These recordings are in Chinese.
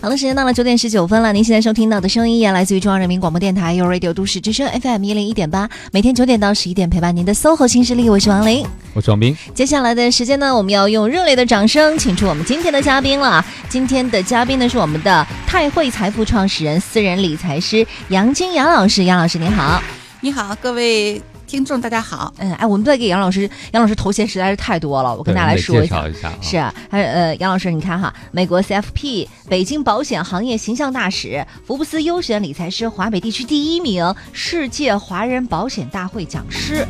好的，时间到了九点十九分了。您现在收听到的声音也来自于中央人民广播电台 u Radio 都市之声 FM 一零一点八，每天九点到十一点陪伴您的 SOHO 新势力，我是王琳，我是王斌。接下来的时间呢，我们要用热烈的掌声请出我们今天的嘉宾了。今天的嘉宾呢是我们的泰汇财富创始人、私人理财师杨金杨老师。杨老师您好，你好，各位。听众大家好，嗯，哎，我们在给杨老师，杨老师头衔实在是太多了，我跟大家来说一下，是呃，杨老师，你看哈，美国 CFP 北京保险行业形象大使，福布斯优选理财师，华北地区第一名，世界华人保险大会讲师。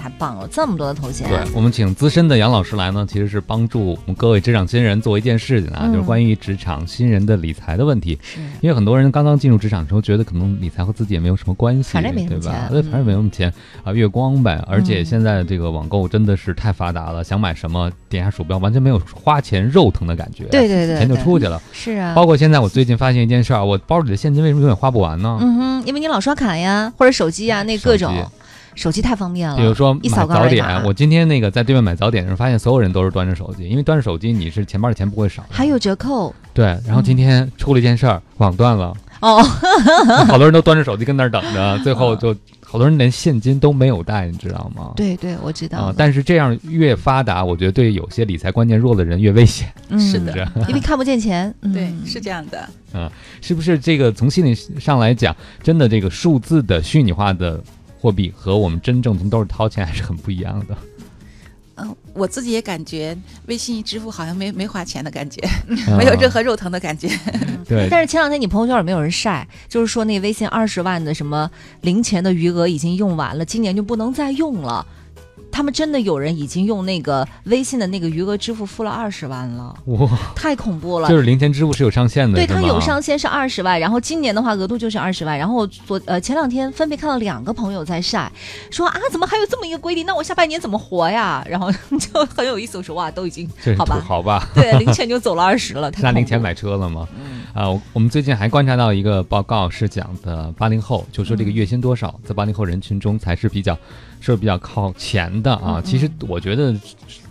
太棒了，这么多的头衔。对我们请资深的杨老师来呢，其实是帮助我们各位职场新人做一件事情啊，就是关于职场新人的理财的问题。因为很多人刚刚进入职场的时候，觉得可能理财和自己也没有什么关系，对吧？对，反正没什么钱啊，月光呗。而且现在这个网购真的是太发达了，想买什么点下鼠标，完全没有花钱肉疼的感觉。对对对，钱就出去了。是啊。包括现在我最近发现一件事儿，我包里的现金为什么永远花不完呢？嗯哼，因为你老刷卡呀，或者手机呀，那各种。手机太方便了，比如说买早点，我今天那个在对面买早点的时候，发现所有人都是端着手机，因为端着手机你是钱包的钱不会少，还有折扣。对，然后今天出了一件事儿，网断了，哦，好多人都端着手机跟那儿等着，最后就好多人连现金都没有带，你知道吗？对对，我知道。但是这样越发达，我觉得对有些理财观念弱的人越危险。是的，因为看不见钱。对，是这样的。嗯，是不是这个从心理上来讲，真的这个数字的虚拟化的？货币和我们真正从兜里掏钱还是很不一样的。嗯，我自己也感觉微信一支付好像没没花钱的感觉，没有任何肉疼的感觉。对。但是前两天你朋友圈里没有人晒，就是说那微信二十万的什么零钱的余额已经用完了，今年就不能再用了。他们真的有人已经用那个微信的那个余额支付付了二十万了，哇，太恐怖了！就是零钱支付是有上限的，对，它有上限是二十万，然后今年的话额度就是二十万。然后昨呃前两天分别看到两个朋友在晒，说啊怎么还有这么一个规定？那我下半年怎么活呀？然后就很有意思，我说哇都已经好吧好吧，对，零钱就走了二十了，拿零钱买车了吗？啊，我们最近还观察到一个报告是讲的八零后，就说这个月薪多少在八零后人群中才是比较。是比较靠前的啊，其实我觉得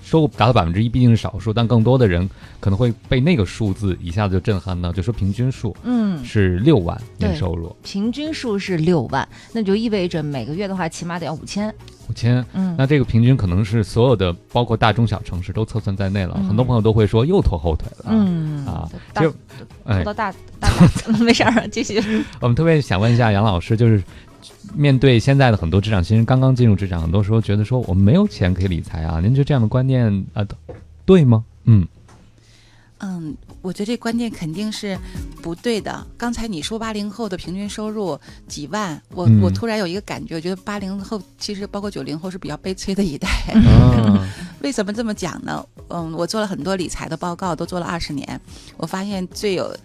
收入达到百分之一毕竟是少数，但更多的人可能会被那个数字一下子就震撼到，就说平均数，嗯，是六万年收入，平均数是六万，那就意味着每个月的话起码得要五千，五千，嗯，那这个平均可能是所有的包括大中小城市都测算在内了，很多朋友都会说又拖后腿了，嗯啊，就拖到大大 没事儿，继续。我们特别想问一下杨老师，就是。面对现在的很多职场新人，刚刚进入职场，很多时候觉得说我们没有钱可以理财啊，您觉得这样的观念啊，对吗？嗯嗯，我觉得这观念肯定是不对的。刚才你说八零后的平均收入几万，我我突然有一个感觉，我觉得八零后其实包括九零后是比较悲催的一代。为什么这么讲呢？嗯，我做了很多理财的报告，都做了二十年，我发现最有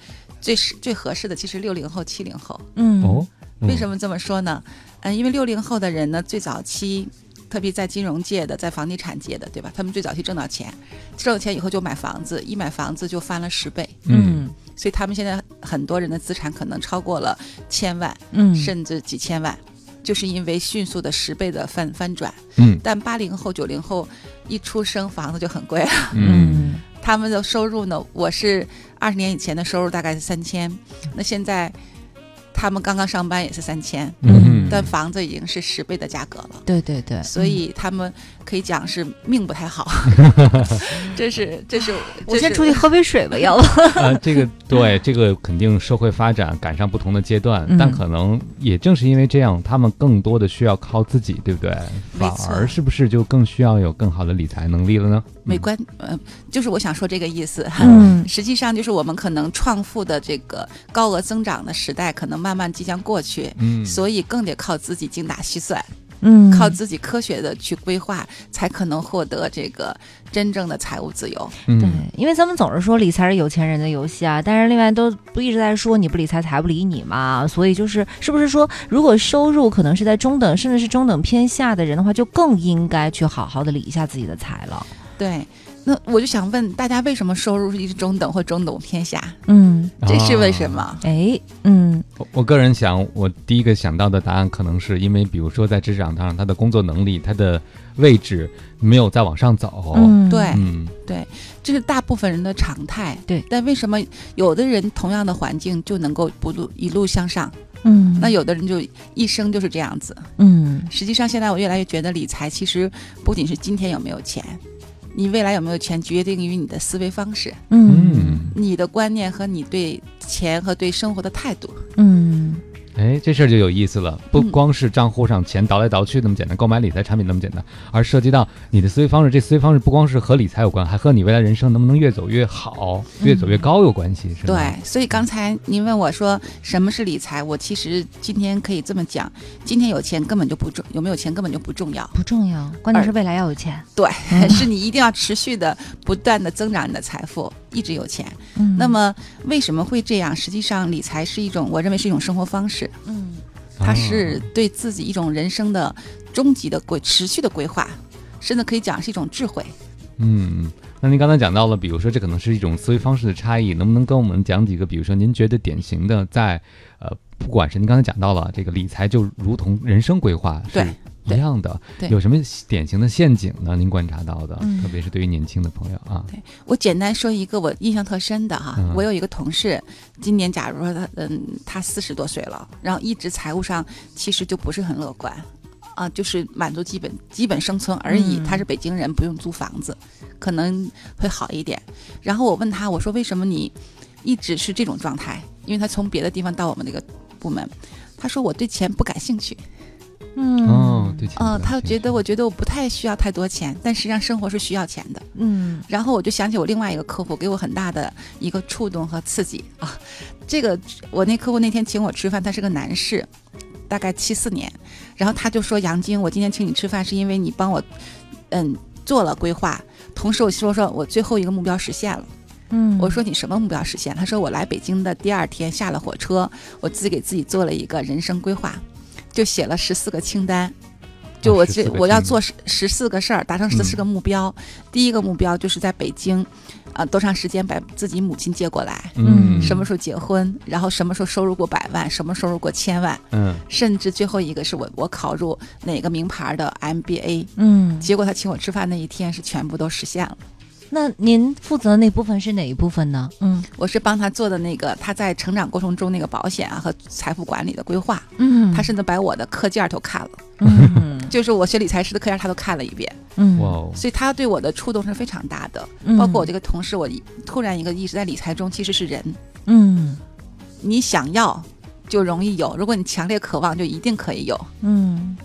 最适最合适的其实六零后、七零后。嗯哦。为什么这么说呢？嗯，因为六零后的人呢，最早期，特别在金融界的，在房地产界的，对吧？他们最早期挣到钱，挣到钱以后就买房子，一买房子就翻了十倍。嗯，所以他们现在很多人的资产可能超过了千万，嗯，甚至几千万，就是因为迅速的十倍的翻翻转。嗯，但八零后、九零后一出生房子就很贵了。嗯，他们的收入呢？我是二十年以前的收入大概是三千，那现在。他们刚刚上班也是三千，嗯，但房子已经是十倍的价格了。对对对，所以他们可以讲是命不太好。这是这是，我先出去喝杯水吧，要不？啊，这个对，这个肯定社会发展赶上不同的阶段，但可能也正是因为这样，他们更多的需要靠自己，对不对？反而是不是就更需要有更好的理财能力了呢？没关，呃，就是我想说这个意思。嗯，实际上就是我们可能创富的这个高额增长的时代，可能慢慢即将过去。嗯，所以更得靠自己精打细算。嗯，靠自己科学的去规划，才可能获得这个真正的财务自由。对，因为咱们总是说理财是有钱人的游戏啊，但是另外都不一直在说你不理财财不理你嘛。所以就是是不是说，如果收入可能是在中等甚至是中等偏下的人的话，就更应该去好好的理一下自己的财了。对，那我就想问大家，为什么收入是一直中等或中等偏下？嗯，这是为什么？哎，嗯，我我个人想，我第一个想到的答案可能是因为，比如说在职场上，他的工作能力，他的位置没有再往上走。嗯，对，嗯，对，这是大部分人的常态。对，但为什么有的人同样的环境就能够不路一路向上？嗯，那有的人就一生就是这样子。嗯，实际上现在我越来越觉得，理财其实不仅是今天有没有钱。你未来有没有钱，决定于你的思维方式，嗯，你的观念和你对钱和对生活的态度，嗯。哎，这事儿就有意思了，不光是账户上钱倒来倒去那么简单，购买理财产品那么简单，而涉及到你的思维方式。这思维方式不光是和理财有关，还和你未来人生能不能越走越好、越走越高有关系，是吧？对，所以刚才您问我说什么是理财，我其实今天可以这么讲：今天有钱根本就不重，有没有钱根本就不重要，不重要，关键是未来要有钱。对，是你一定要持续的、不断的增长你的财富。一直有钱，嗯，那么为什么会这样？实际上，理财是一种，我认为是一种生活方式，嗯，它是对自己一种人生的终极的规持续的规划，甚至可以讲是一种智慧。嗯，那您刚才讲到了，比如说这可能是一种思维方式的差异，能不能跟我们讲几个？比如说您觉得典型的，在呃，不管是您刚才讲到了这个理财，就如同人生规划，对。一样的，有什么典型的陷阱呢？您观察到的，特别是对于年轻的朋友啊。对我简单说一个我印象特深的哈，我有一个同事，今年假如说他嗯他四十多岁了，然后一直财务上其实就不是很乐观啊，就是满足基本基本生存而已。他是北京人，不用租房子，可能会好一点。然后我问他，我说为什么你一直是这种状态？因为他从别的地方到我们那个部门，他说我对钱不感兴趣。嗯哦，对，嗯，他觉得，我觉得我不太需要太多钱，但实际上生活是需要钱的。嗯，然后我就想起我另外一个客户，给我很大的一个触动和刺激啊。这个我那客户那天请我吃饭，他是个男士，大概七四年，然后他就说：“杨晶，我今天请你吃饭是因为你帮我，嗯，做了规划，同时我说说我最后一个目标实现了。”嗯，我说你什么目标实现？他说我来北京的第二天下了火车，我自己给自己做了一个人生规划。就写了十四个清单，就我这我要做十十四个事儿，达成十四个目标。第一个目标就是在北京，啊，多长时间把自己母亲接过来？嗯，什么时候结婚？然后什么时候收入过百万？什么收入过千万？嗯，甚至最后一个是我我考入哪个名牌的 MBA？嗯，结果他请我吃饭那一天是全部都实现了。那您负责的那部分是哪一部分呢？嗯，我是帮他做的那个他在成长过程中那个保险啊和财富管理的规划。嗯，他甚至把我的课件都看了。嗯，就是我学理财师的课件他都看了一遍。嗯，哇，所以他对我的触动是非常大的。包括我这个同事，我突然一个意识，在理财中其实是人。嗯，你想要就容易有，如果你强烈渴望，就一定可以有。嗯。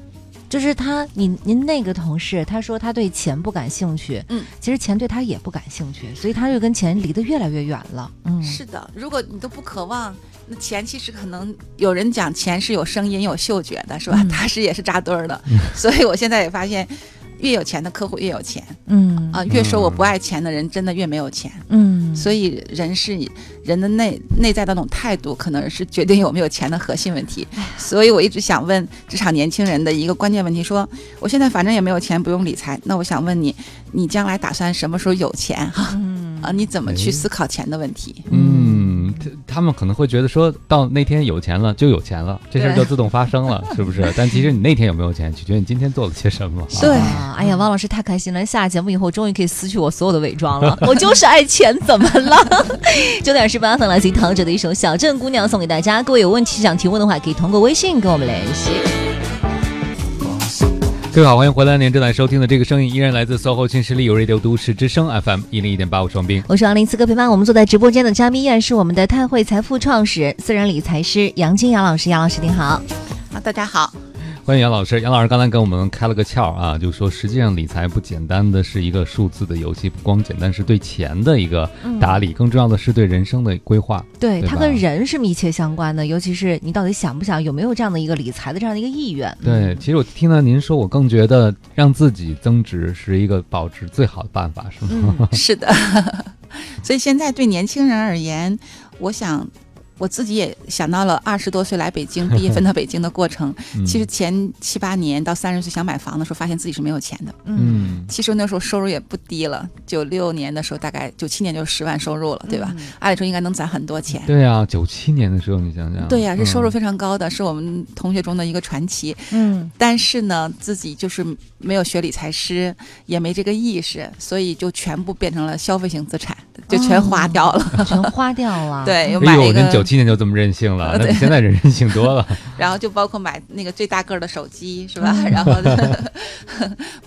就是他，您您那个同事，他说他对钱不感兴趣，嗯，其实钱对他也不感兴趣，所以他就跟钱离得越来越远了。嗯，是的，如果你都不渴望，那钱其实可能有人讲钱是有声音、有嗅觉的，是吧？它是也是扎堆儿的，所以我现在也发现。越有钱的客户越有钱，嗯啊，越说我不爱钱的人真的越没有钱，嗯，所以人是人的内内在的那种态度，可能是决定有没有钱的核心问题。所以我一直想问职场年轻人的一个关键问题：说我现在反正也没有钱，不用理财，那我想问你，你将来打算什么时候有钱？哈，啊，你怎么去思考钱的问题？嗯。他们可能会觉得，说到那天有钱了就有钱了，这事儿就自动发生了，是不是？但其实你那天有没有钱，取决于你今天做了些什么。对，哎呀，汪老师太开心了！下节目以后，终于可以撕去我所有的伪装了。我就是爱钱，怎么了？九点十八分，来自唐喆的一首《小镇姑娘》送给大家。各位有问题想提问的话，可以通过微信跟我们联系。各位好，欢迎回来！您正在收听的这个声音依然来自 SOHO 新势力有 Radio 都市之声 FM 一零一点八五双冰。我是王林，此刻陪伴我们坐在直播间的嘉宾依然是我们的泰汇财富创始人、私人理财师杨金杨老师。杨老师您好，啊，大家好。欢迎杨老师，杨老师刚才给我们开了个窍啊，就说实际上理财不简单的是一个数字的游戏，不光简单是对钱的一个打理，更重要的是对人生的规划。对，它跟人是密切相关的，尤其是你到底想不想，有没有这样的一个理财的这样的一个意愿。对，其实我听到您说，我更觉得让自己增值是一个保值最好的办法，是吗？是的，所以现在对年轻人而言，我想。我自己也想到了二十多岁来北京毕业分到北京的过程。其实前七八年到三十岁想买房的时候，发现自己是没有钱的。嗯，其实那时候收入也不低了。九六年的时候，大概九七年就十万收入了，对吧？按理说应该能攒很多钱。对呀，九七年的时候你想想。对呀，是收入非常高的，是我们同学中的一个传奇。嗯，但是呢，自己就是没有学理财师，也没这个意识，所以就全部变成了消费型资产。就 全花掉了，全花掉了。对，又买一个。九七年就这么任性了，那现在人任性多了。然后就包括买那个最大个的手机，是吧？然后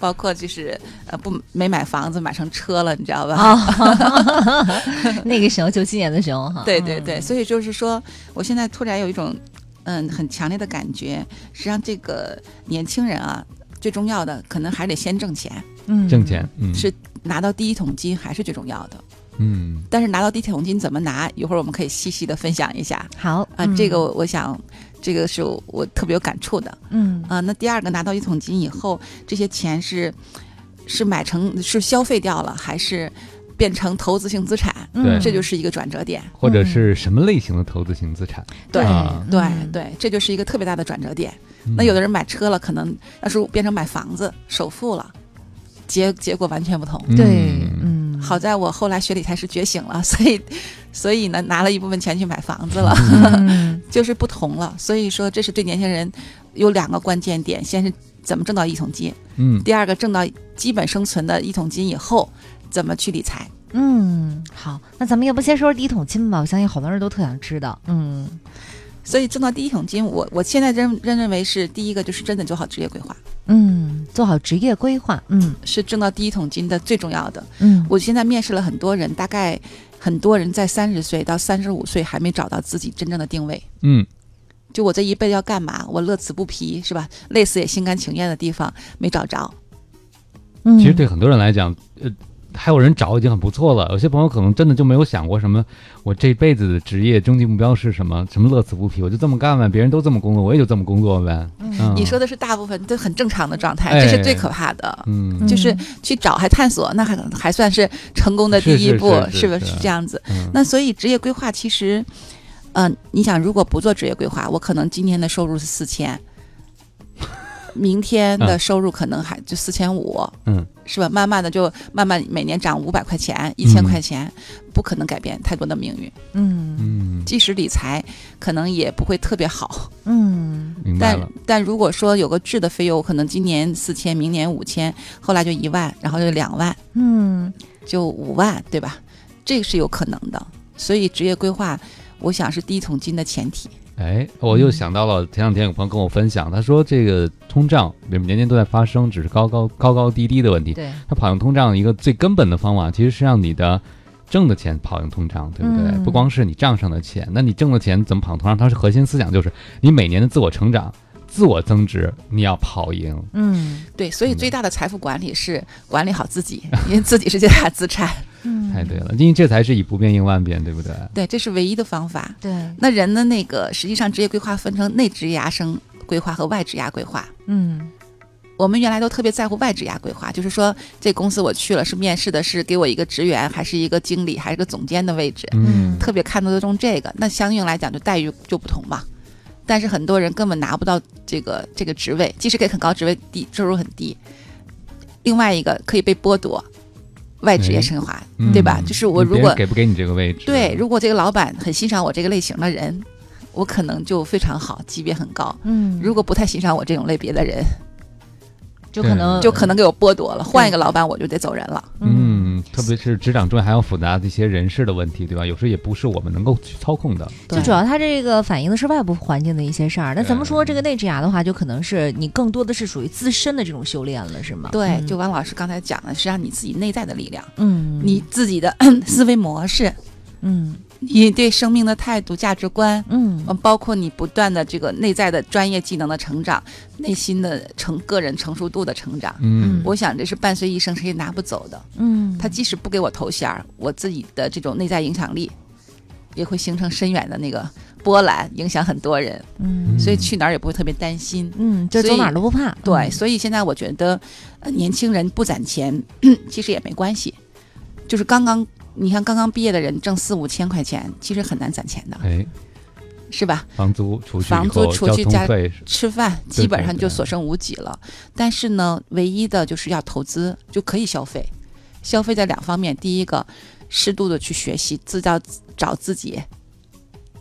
包括就是呃不没买房子，买成车了，你知道吧？那个时候九七年的时候哈。对对对，所以就是说，我现在突然有一种嗯很强烈的感觉，实际上这个年轻人啊，最重要的可能还得先挣钱。嗯，挣钱嗯是拿到第一桶金还是最重要的。嗯，但是拿到地铁桶金怎么拿？一会儿我们可以细细的分享一下。好啊，这个我想，这个是我特别有感触的。嗯啊，那第二个拿到一桶金以后，这些钱是是买成是消费掉了，还是变成投资性资产？对，这就是一个转折点。或者是什么类型的投资性资产？对对对，这就是一个特别大的转折点。那有的人买车了，可能要是变成买房子首付了，结结果完全不同。对，嗯。好在我后来学理财是觉醒了，所以，所以呢，拿了一部分钱去买房子了，就是不同了。所以说，这是对年轻人有两个关键点：先是怎么挣到一桶金，嗯；第二个挣到基本生存的一桶金以后，怎么去理财。嗯，好，那咱们要不先说说第一桶金吧？我相信好多人都特想知道。嗯，所以挣到第一桶金，我我现在认认认为是第一个，就是真的做好职业规划。嗯，做好职业规划，嗯，是挣到第一桶金的最重要的。嗯，我现在面试了很多人，大概很多人在三十岁到三十五岁还没找到自己真正的定位。嗯，就我这一辈子要干嘛？我乐此不疲，是吧？累死也心甘情愿的地方没找着。嗯，其实对很多人来讲，呃。还有人找已经很不错了。有些朋友可能真的就没有想过什么，我这辈子的职业终极目标是什么？什么乐此不疲？我就这么干呗，别人都这么工作，我也就这么工作呗。嗯，你说的是大部分都很正常的状态，这是最可怕的。嗯，就是去找还探索，那还还算是成功的第一步，是不是这样子？那所以职业规划其实，嗯，你想如果不做职业规划，我可能今天的收入是四千。明天的收入可能还就四千五，嗯，是吧？慢慢的就慢慢每年涨五百块钱、一千块钱，不可能改变太多的命运。嗯嗯，即使理财可能也不会特别好。嗯，明白了。但但如果说有个质的费用，可能今年四千，明年五千，后来就一万，然后就两万，嗯，就五万，对吧？这个是有可能的。所以职业规划，我想是第一桶金的前提。哎，我又想到了前两天有朋友跟我分享，他说这个通胀年年都在发生，只是高高高高低低的问题。对，他跑赢通胀一个最根本的方法，其实是让你的挣的钱跑赢通胀，对不对？不光是你账上的钱，那你挣的钱怎么跑通胀？它是核心思想，就是你每年的自我成长、自我增值，你要跑赢。嗯，对，所以最大的财富管理是管理好自己，因为自己是最大的资产。嗯，太对了，因为这才是以不变应万变，对不对？对，这是唯一的方法。对，那人的那个实际上职业规划分成内职涯生规划和外职涯规划。嗯，我们原来都特别在乎外职涯规划，就是说这公司我去了是面试的是给我一个职员，还是一个经理，还是个总监的位置？嗯，特别看得重这个，那相应来讲就待遇就不同嘛。但是很多人根本拿不到这个这个职位，即使给很高职位，低收入很低。另外一个可以被剥夺。外职业升华，对吧？就是我如果给不给你这个位置？对，如果这个老板很欣赏我这个类型的人，我可能就非常好，级别很高。嗯，如果不太欣赏我这种类别的人。就可能就可能给我剥夺了，换一个老板我就得走人了。嗯，特别是职场中还有复杂的一些人事的问题，对吧？有时候也不是我们能够去操控的。就主要它这个反映的是外部环境的一些事儿。那咱们说这个内职涯的话，就可能是你更多的是属于自身的这种修炼了，是吗？对，就王老师刚才讲的是让你自己内在的力量，嗯，你自己的 思维模式，嗯。你对生命的态度、价值观，嗯，包括你不断的这个内在的专业技能的成长，内心的成个人成熟度的成长，嗯，我想这是伴随一生，谁也拿不走的，嗯，他即使不给我头衔儿，我自己的这种内在影响力，也会形成深远的那个波澜，影响很多人，嗯，所以去哪儿也不会特别担心，嗯，就走哪儿都不怕，对，所以现在我觉得，年轻人不攒钱 其实也没关系，就是刚刚。你看，刚刚毕业的人挣四五千块钱，其实很难攒钱的。哎，是吧？房租除去房租除去加费吃饭，基本上就所剩无几了。但是呢，唯一的就是要投资，就可以消费。消费在两方面，第一个，适度的去学习，自教找自己，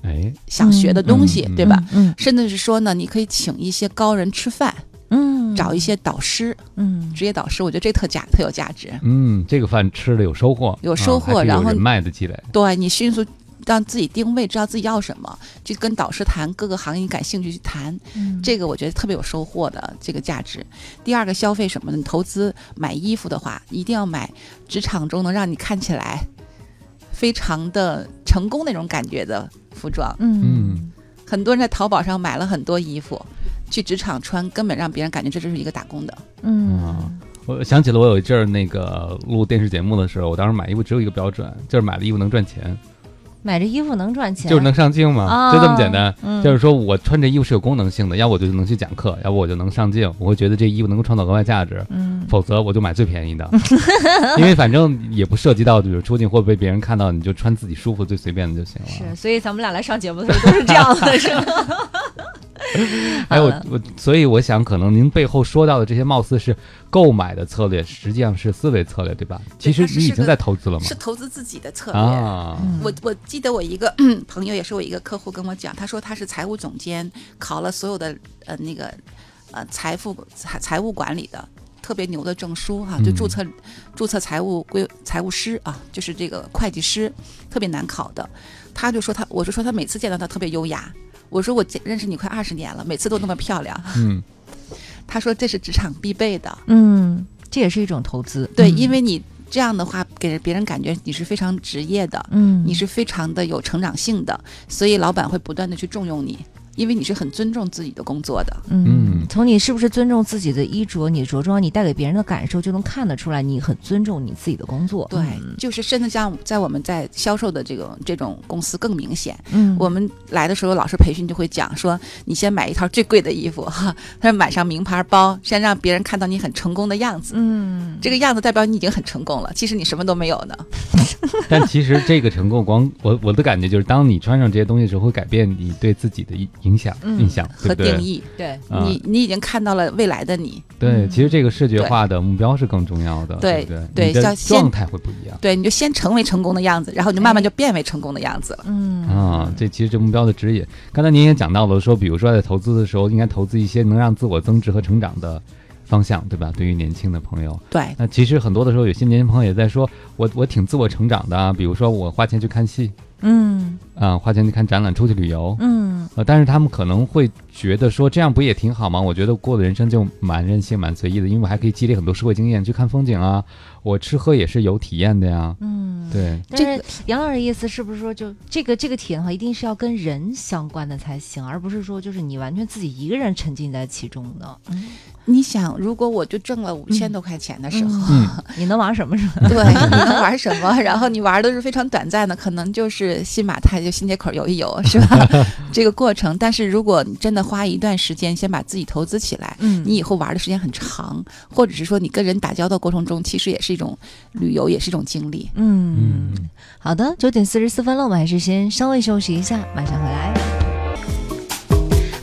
哎，想学的东西，对吧？嗯，甚至是说呢，你可以请一些高人吃饭，嗯，找一些导师，嗯，职业导师，我觉得这特价特有价值。嗯，这个饭吃的有收获，有收获，然后人脉的积累，对你迅速。让自己定位，知道自己要什么，就跟导师谈各个行业感兴趣去谈，嗯这个我觉得特别有收获的这个价值。第二个消费什么呢？投资买衣服的话，一定要买职场中能让你看起来非常的成功那种感觉的服装。嗯，很多人在淘宝上买了很多衣服，去职场穿，根本让别人感觉这就是一个打工的。嗯，我想起了我有一阵儿那个录电视节目的时候，我当时买衣服只有一个标准，就是买的衣服能赚钱。买这衣服能赚钱，就是能上镜嘛，就这么简单。嗯，就是说我穿这衣服是有功能性的，要不我就能去讲课，要不我就能上镜。我会觉得这衣服能够创造额外价值，嗯，否则我就买最便宜的，因为反正也不涉及到就是出镜会被别人看到，你就穿自己舒服最随便的就行了。是，所以咱们俩来上节目的时候都是这样的，是吗？还有我，所以我想，可能您背后说到的这些，貌似是购买的策略，实际上是思维策略，对吧？其实你已经在投资了吗？是投资自己的策略啊！我我记得我一个 朋友，也是我一个客户跟我讲，他说他是财务总监，考了所有的呃那个呃财富财财务管理的特别牛的证书哈，就注册注册财务规财务师啊，就是这个会计师，特别难考的。他就说他，我就说他每次见到他特别优雅。我说我认识你快二十年了，每次都那么漂亮。嗯，他说这是职场必备的。嗯，这也是一种投资。对，因为你这样的话给别人感觉你是非常职业的，嗯，你是非常的有成长性的，所以老板会不断的去重用你。因为你是很尊重自己的工作的，嗯，从你是不是尊重自己的衣着，你着装，你带给别人的感受就能看得出来，你很尊重你自己的工作。对，就是甚至像在我们在销售的这种这种公司更明显。嗯，我们来的时候，老师培训就会讲说，你先买一套最贵的衣服哈，他说买上名牌包，先让别人看到你很成功的样子。嗯，这个样子代表你已经很成功了，其实你什么都没有呢。但其实这个成功，光我我的感觉就是，当你穿上这些东西的时候，会改变你对自己的影响、印象和定义。对你，你已经看到了未来的你。对，其实这个视觉化的目标是更重要的。对对，对，状态会不一样。对，你就先成为成功的样子，然后你就慢慢就变为成功的样子了。嗯啊，这其实这目标的指引。刚才您也讲到了，说比如说在投资的时候，应该投资一些能让自我增值和成长的。方向对吧？对于年轻的朋友，对，那其实很多的时候，有些年轻朋友也在说，我我挺自我成长的，比如说我花钱去看戏，嗯，啊，花钱去看展览，出去旅游，嗯，呃，但是他们可能会觉得说，这样不也挺好吗？我觉得过的人生就蛮任性、蛮随意的，因为我还可以积累很多社会经验，去看风景啊，我吃喝也是有体验的呀，嗯，对。但是杨老师意思是不是说，就这个这个体验的话，一定是要跟人相关的才行，而不是说就是你完全自己一个人沉浸在其中的？嗯。你想，如果我就挣了五千多块钱的时候，你能玩什么？对，你能玩什么？然后你玩的是非常短暂的，可能就是新马泰就新街口游一游，是吧？这个过程。但是如果你真的花一段时间，先把自己投资起来，嗯，你以后玩的时间很长，或者是说你跟人打交道过程中，其实也是一种旅游，也是一种经历。嗯，好的，九点四十四分了，我们还是先稍微休息一下，马上回来。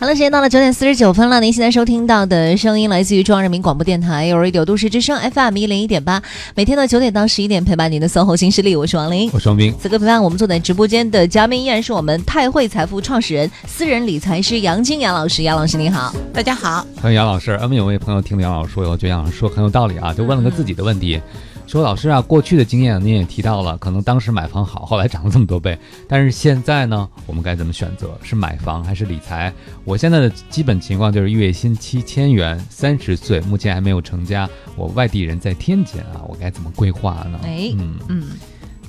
好了，时间到了九点四十九分了。您现在收听到的声音来自于中央人民广播电台 Radio 都市之声 FM 一零一点八，每天的九点到十一点陪伴您的搜狐新势力，我是王琳，我是王斌。此刻陪伴我们坐在直播间的嘉宾依然是我们泰汇财富创始人、私人理财师杨金杨老师。杨老师您好，大家好，欢迎杨老师。我们有位朋友听了杨老师说以后，觉得杨老师说很有道理啊，就问了个自己的问题。说老师啊，过去的经验您也提到了，可能当时买房好，后来涨了这么多倍。但是现在呢，我们该怎么选择？是买房还是理财？我现在的基本情况就是月薪七千元，三十岁，目前还没有成家，我外地人在天津啊，我该怎么规划呢？哎，嗯嗯，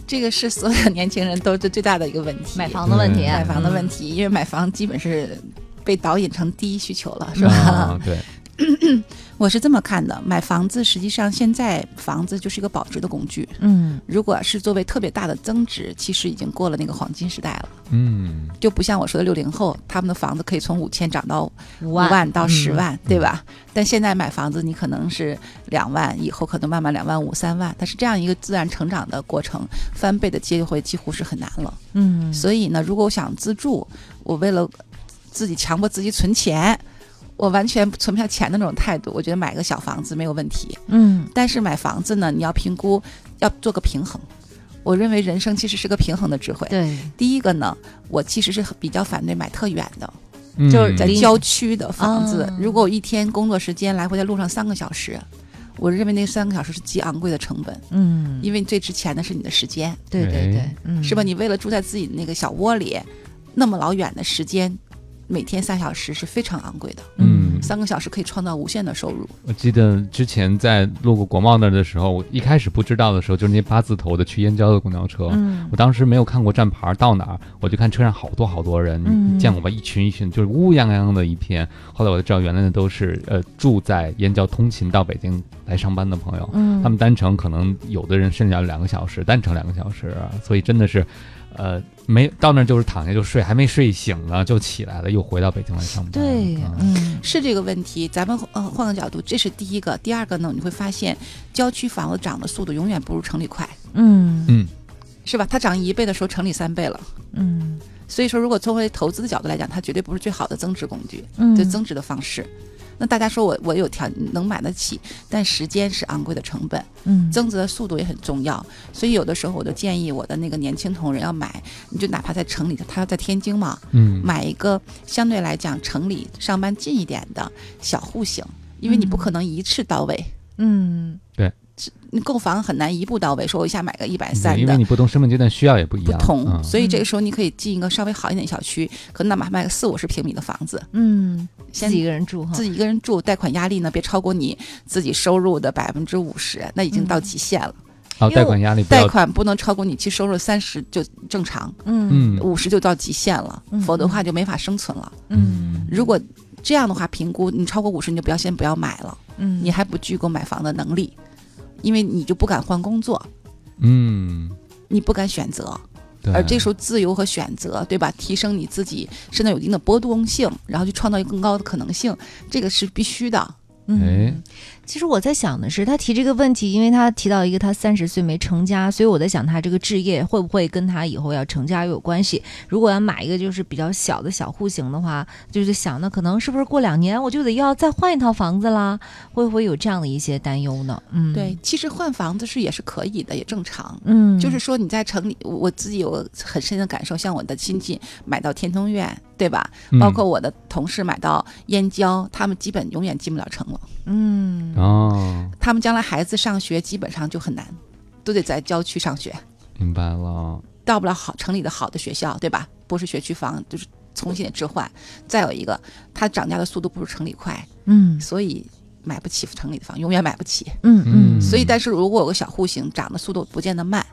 这个是所有年轻人都是最大的一个问题，买房的问题，买房的问题，因为买房基本是被导引成第一需求了，是吧？对。我是这么看的，买房子实际上现在房子就是一个保值的工具。嗯，如果是作为特别大的增值，其实已经过了那个黄金时代了。嗯，就不像我说的六零后，他们的房子可以从五千涨到五万到十万，对吧？但现在买房子，你可能是两万，以后可能慢慢两万五、三万，它是这样一个自然成长的过程，翻倍的机会几乎是很难了。嗯，所以呢，如果我想自住。我为了自己强迫自己存钱，我完全存不下钱的那种态度，我觉得买个小房子没有问题。嗯，但是买房子呢，你要评估，要做个平衡。我认为人生其实是个平衡的智慧。对，第一个呢，我其实是比较反对买特远的，就是在郊区的房子。如果我一天工作时间来回在路上三个小时。我认为那三个小时是极昂贵的成本，嗯，因为最值钱的是你的时间，对对对，是吧？你为了住在自己的那个小窝里，那么老远的时间。每天三小时是非常昂贵的，嗯，三个小时可以创造无限的收入。我记得之前在路过国贸那儿的时候，我一开始不知道的时候，就是那八字头的去燕郊的公交车，嗯，我当时没有看过站牌到哪儿，我就看车上好多好多人，你见过吧？一群一群，就是乌泱泱的一片。后来我才知道，原来那都是呃住在燕郊通勤到北京来上班的朋友，嗯，他们单程可能有的人甚至要两个小时，单程两个小时，所以真的是。呃，没到那儿就是躺下就睡，还没睡醒呢就起来了，又回到北京来上班。对，嗯，是这个问题。咱们呃换个角度，这是第一个。第二个呢，你会发现郊区房子涨的速度永远不如城里快。嗯嗯，是吧？它涨一倍的时候，城里三倍了。嗯，所以说，如果从为投资的角度来讲，它绝对不是最好的增值工具，嗯就增值的方式。那大家说我我有条能买得起，但时间是昂贵的成本，嗯，增值的速度也很重要。所以有的时候我就建议我的那个年轻同仁要买，你就哪怕在城里，他要在天津嘛，嗯，买一个相对来讲城里上班近一点的小户型，因为你不可能一次到位，嗯，对。你购房很难一步到位，说我一下买个一百三的，因为你不同身份阶段需要也不一样，不同，所以这个时候你可以进一个稍微好一点小区，可能哪怕卖个四五十平米的房子，嗯，先自己一个人住，自己一个人住，贷款压力呢别超过你自己收入的百分之五十，那已经到极限了。好，贷款压力，贷款不能超过你其收入三十就正常，嗯，五十就到极限了，否则的话就没法生存了。嗯，如果这样的话评估，你超过五十你就不要先不要买了，嗯，你还不具购买房的能力。因为你就不敢换工作，嗯，你不敢选择，而这时候自由和选择，对吧？提升你自己，甚至有一定的波动性，然后去创造一个更高的可能性，这个是必须的。嗯。其实我在想的是，他提这个问题，因为他提到一个他三十岁没成家，所以我在想他这个置业会不会跟他以后要成家有关系？如果要买一个就是比较小的小户型的话，就是想那可能是不是过两年我就得要再换一套房子啦？会不会有这样的一些担忧呢？嗯，对，其实换房子是也是可以的，也正常。嗯，就是说你在城里，我自己有个很深的感受，像我的亲戚买到天通苑，对吧？包括我的同事买到燕郊，他们基本永远进不了城了。嗯。哦，他们将来孩子上学基本上就很难，都得在郊区上学。明白了，到不了好城里的好的学校，对吧？不是学区房，就是重新得置换。再有一个，它涨价的速度不如城里快，嗯，所以买不起城里的房，永远买不起。嗯嗯。所以，但是如果有个小户型，涨的速度不见得慢，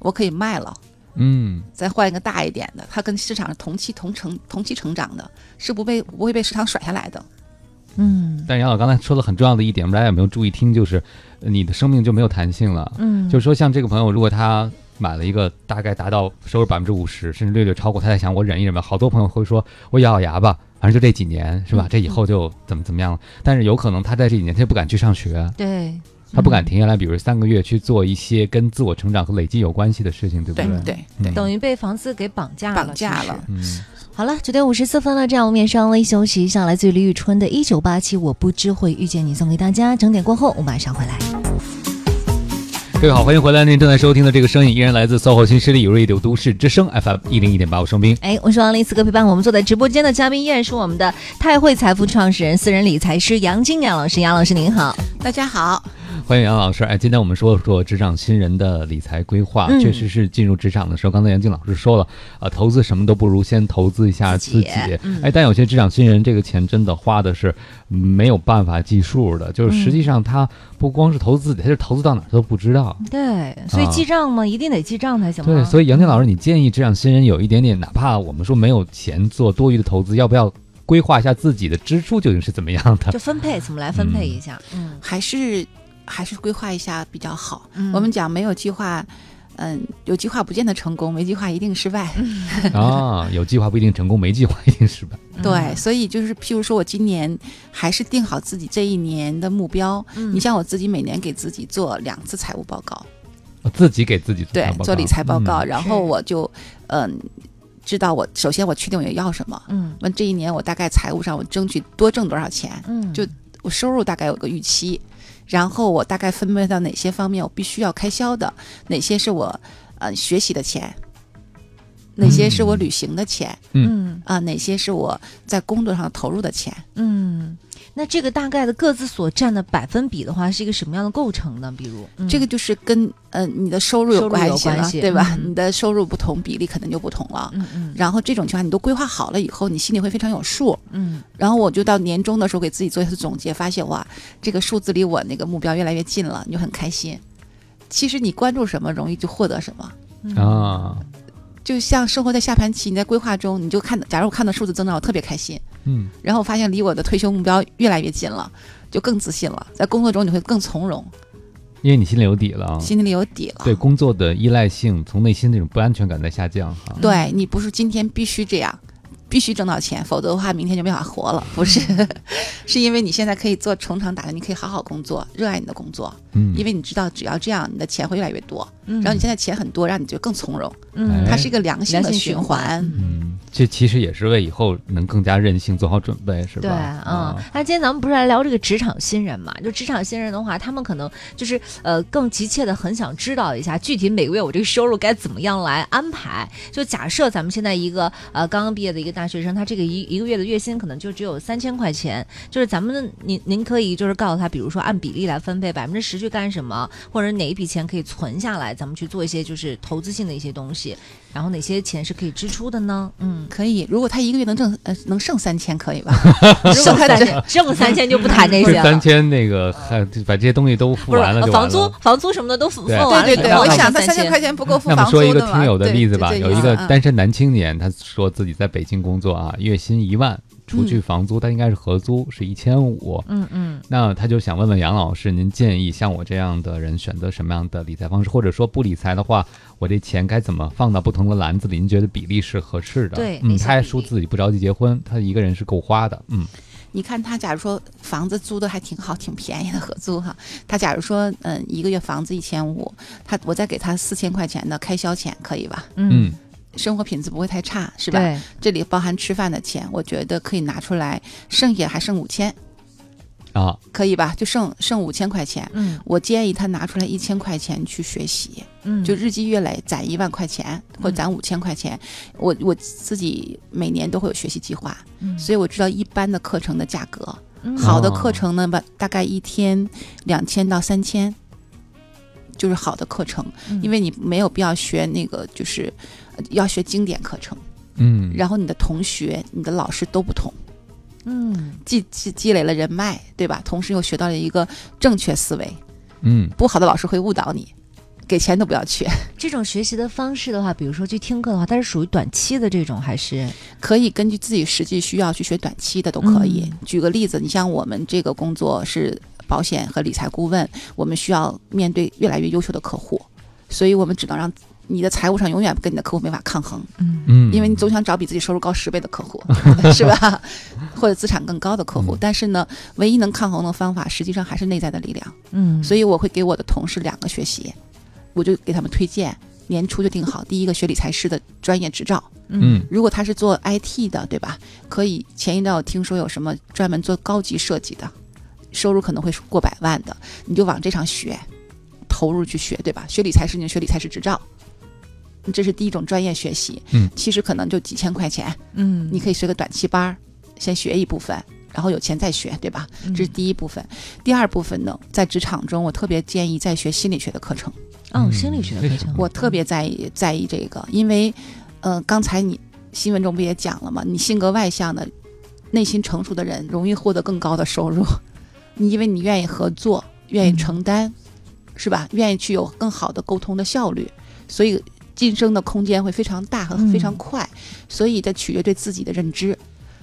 我可以卖了，嗯，再换一个大一点的，它跟市场上同期同成同期成长的，是不被不会被市场甩下来的。嗯，但是杨老刚才说的很重要的一点，不知道大家有没有注意听？就是你的生命就没有弹性了。嗯，就是说，像这个朋友，如果他买了一个大概达到收入百分之五十，甚至略略超过，他在想我忍一忍吧。好多朋友会说，我咬咬牙吧，反正就这几年是吧？这以后就怎么怎么样了。但是有可能他在这几年他就不敢去上学，对，他不敢停下来，比如三个月去做一些跟自我成长和累积有关系的事情，对不对？对对，等于被房子给绑架了，绑架了。嗯。好了，九点五十四分了，这样我们也稍微休息一下。来自于李宇春的《一九八七》，我不知会遇见你，送给大家。整点过后，我马上回来。各位好，欢迎回来。您正在收听的这个声音依然来自 SOHO 新势力 Radio 都市之声 FM 一零一点八，我双斌。哎，我是王林，此刻陪伴我们坐在直播间的嘉宾依然是我们的泰汇财富创始人、私人理财师杨金杨老师。杨老师您好，大家好。欢迎杨老师，哎，今天我们说说职场新人的理财规划，确实是进入职场的时候，刚才杨静老师说了，啊，投资什么都不如先投资一下自己，哎，但有些职场新人这个钱真的花的是没有办法计数的，就是实际上他不光是投资自己，他是投资到哪都不知道。对，所以记账嘛，一定得记账才行。对，所以杨静老师，你建议职场新人有一点点，哪怕我们说没有钱做多余的投资，要不要规划一下自己的支出究竟是怎么样的？就分配怎么来分配一下？嗯，还是。还是规划一下比较好。我们讲没有计划，嗯，有计划不见得成功，没计划一定失败。啊，有计划不一定成功，没计划一定失败。对，所以就是譬如说我今年还是定好自己这一年的目标。你像我自己每年给自己做两次财务报告，我自己给自己对做理财报告，然后我就嗯。知道我首先我确定我要什么，嗯，问这一年我大概财务上我争取多挣多少钱，嗯，就我收入大概有个预期，然后我大概分配到哪些方面我必须要开销的，哪些是我呃学习的钱。哪些是我旅行的钱？嗯啊，哪些是我在工作上投入的钱？嗯，那这个大概的各自所占的百分比的话，是一个什么样的构成呢？比如，这个就是跟呃你的收入有关系了，对吧？你的收入不同，比例可能就不同了。嗯嗯。然后这种情况你都规划好了以后，你心里会非常有数。嗯。然后我就到年终的时候给自己做一次总结，发现哇，这个数字离我那个目标越来越近了，你就很开心。其实你关注什么，容易就获得什么啊。就像生活在下盘棋，你在规划中，你就看，假如我看到数字增长，我特别开心，嗯，然后我发现离我的退休目标越来越近了，就更自信了，在工作中你会更从容，因为你心里有底了，心里有底了，对工作的依赖性，从内心那种不安全感在下降，哈，对你不是今天必须这样。必须挣到钱，否则的话明天就没法活了。不是，是因为你现在可以做重长打的，你可以好好工作，热爱你的工作。嗯，因为你知道，只要这样，你的钱会越来越多。嗯，然后你现在钱很多，让你就更从容。嗯，它是一个良性的循环。嗯，这其实也是为以后能更加任性做好准备，是吧？对，嗯。那今天咱们不是来聊这个职场新人嘛？就职场新人的话，他们可能就是呃更急切的很想知道一下，具体每个月我这个收入该怎么样来安排。就假设咱们现在一个呃刚刚毕业的一个大学生，他这个一一个月的月薪可能就只有三千块钱，就是咱们您您可以就是告诉他，比如说按比例来分配，百分之十去干什么，或者哪一笔钱可以存下来，咱们去做一些就是投资性的一些东西，然后哪些钱是可以支出的呢？嗯，可以。如果他一个月能挣呃能剩三千，可以吧？剩三千，挣三千就不谈这些了。三千那个还把这些东西都付完了，房租房租什么的都付付完了。对对对，我想他三千块钱不够付房租的说一个听友的例子吧，有一个单身男青年，他说自己在北京工作啊。月薪一万，除去房租，他应该是合租是一千五。嗯嗯，那他就想问问杨老师，您建议像我这样的人选择什么样的理财方式，或者说不理财的话，我这钱该怎么放到不同的篮子里？您觉得比例是合适的？对，嗯，他还说自己不着急结婚，他一个人是够花的。嗯，你看他，假如说房子租的还挺好，挺便宜的合租哈，他假如说嗯一个月房子一千五，他我再给他四千块钱的开销钱，可以吧？嗯。生活品质不会太差，是吧？对，这里包含吃饭的钱，我觉得可以拿出来，剩下还剩五千，啊，可以吧？就剩剩五千块钱。嗯，我建议他拿出来一千块钱去学习，嗯，就日积月累攒一万块钱或攒五千块钱。我我自己每年都会有学习计划，所以我知道一般的课程的价格，好的课程呢吧，大概一天两千到三千，就是好的课程，因为你没有必要学那个就是。要学经典课程，嗯，然后你的同学、你的老师都不同，嗯，积积积累了人脉，对吧？同时又学到了一个正确思维，嗯，不好的老师会误导你，给钱都不要去。这种学习的方式的话，比如说去听课的话，它是属于短期的这种，还是可以根据自己实际需要去学短期的都可以。举个例子，你像我们这个工作是保险和理财顾问，我们需要面对越来越优秀的客户，所以我们只能让。你的财务上永远跟你的客户没法抗衡，嗯嗯，因为你总想找比自己收入高十倍的客户，是吧？或者资产更高的客户，但是呢，唯一能抗衡的方法实际上还是内在的力量，嗯。所以我会给我的同事两个学习，我就给他们推荐，年初就定好，第一个学理财师的专业执照，嗯。如果他是做 IT 的，对吧？可以前一段我听说有什么专门做高级设计的，收入可能会过百万的，你就往这上学，投入去学，对吧？学理财是你就学理财师执照。这是第一种专业学习，嗯，其实可能就几千块钱，嗯，你可以学个短期班儿，先学一部分，然后有钱再学，对吧？这是第一部分。第二部分呢，在职场中，我特别建议再学心理学的课程。嗯，心理学的课程，我特别在意在意这个，因为，呃，刚才你新闻中不也讲了吗？你性格外向的、内心成熟的人，容易获得更高的收入。你因为你愿意合作，愿意承担，是吧？愿意去有更好的沟通的效率，所以。晋升的空间会非常大和非常快，所以这取决对自己的认知，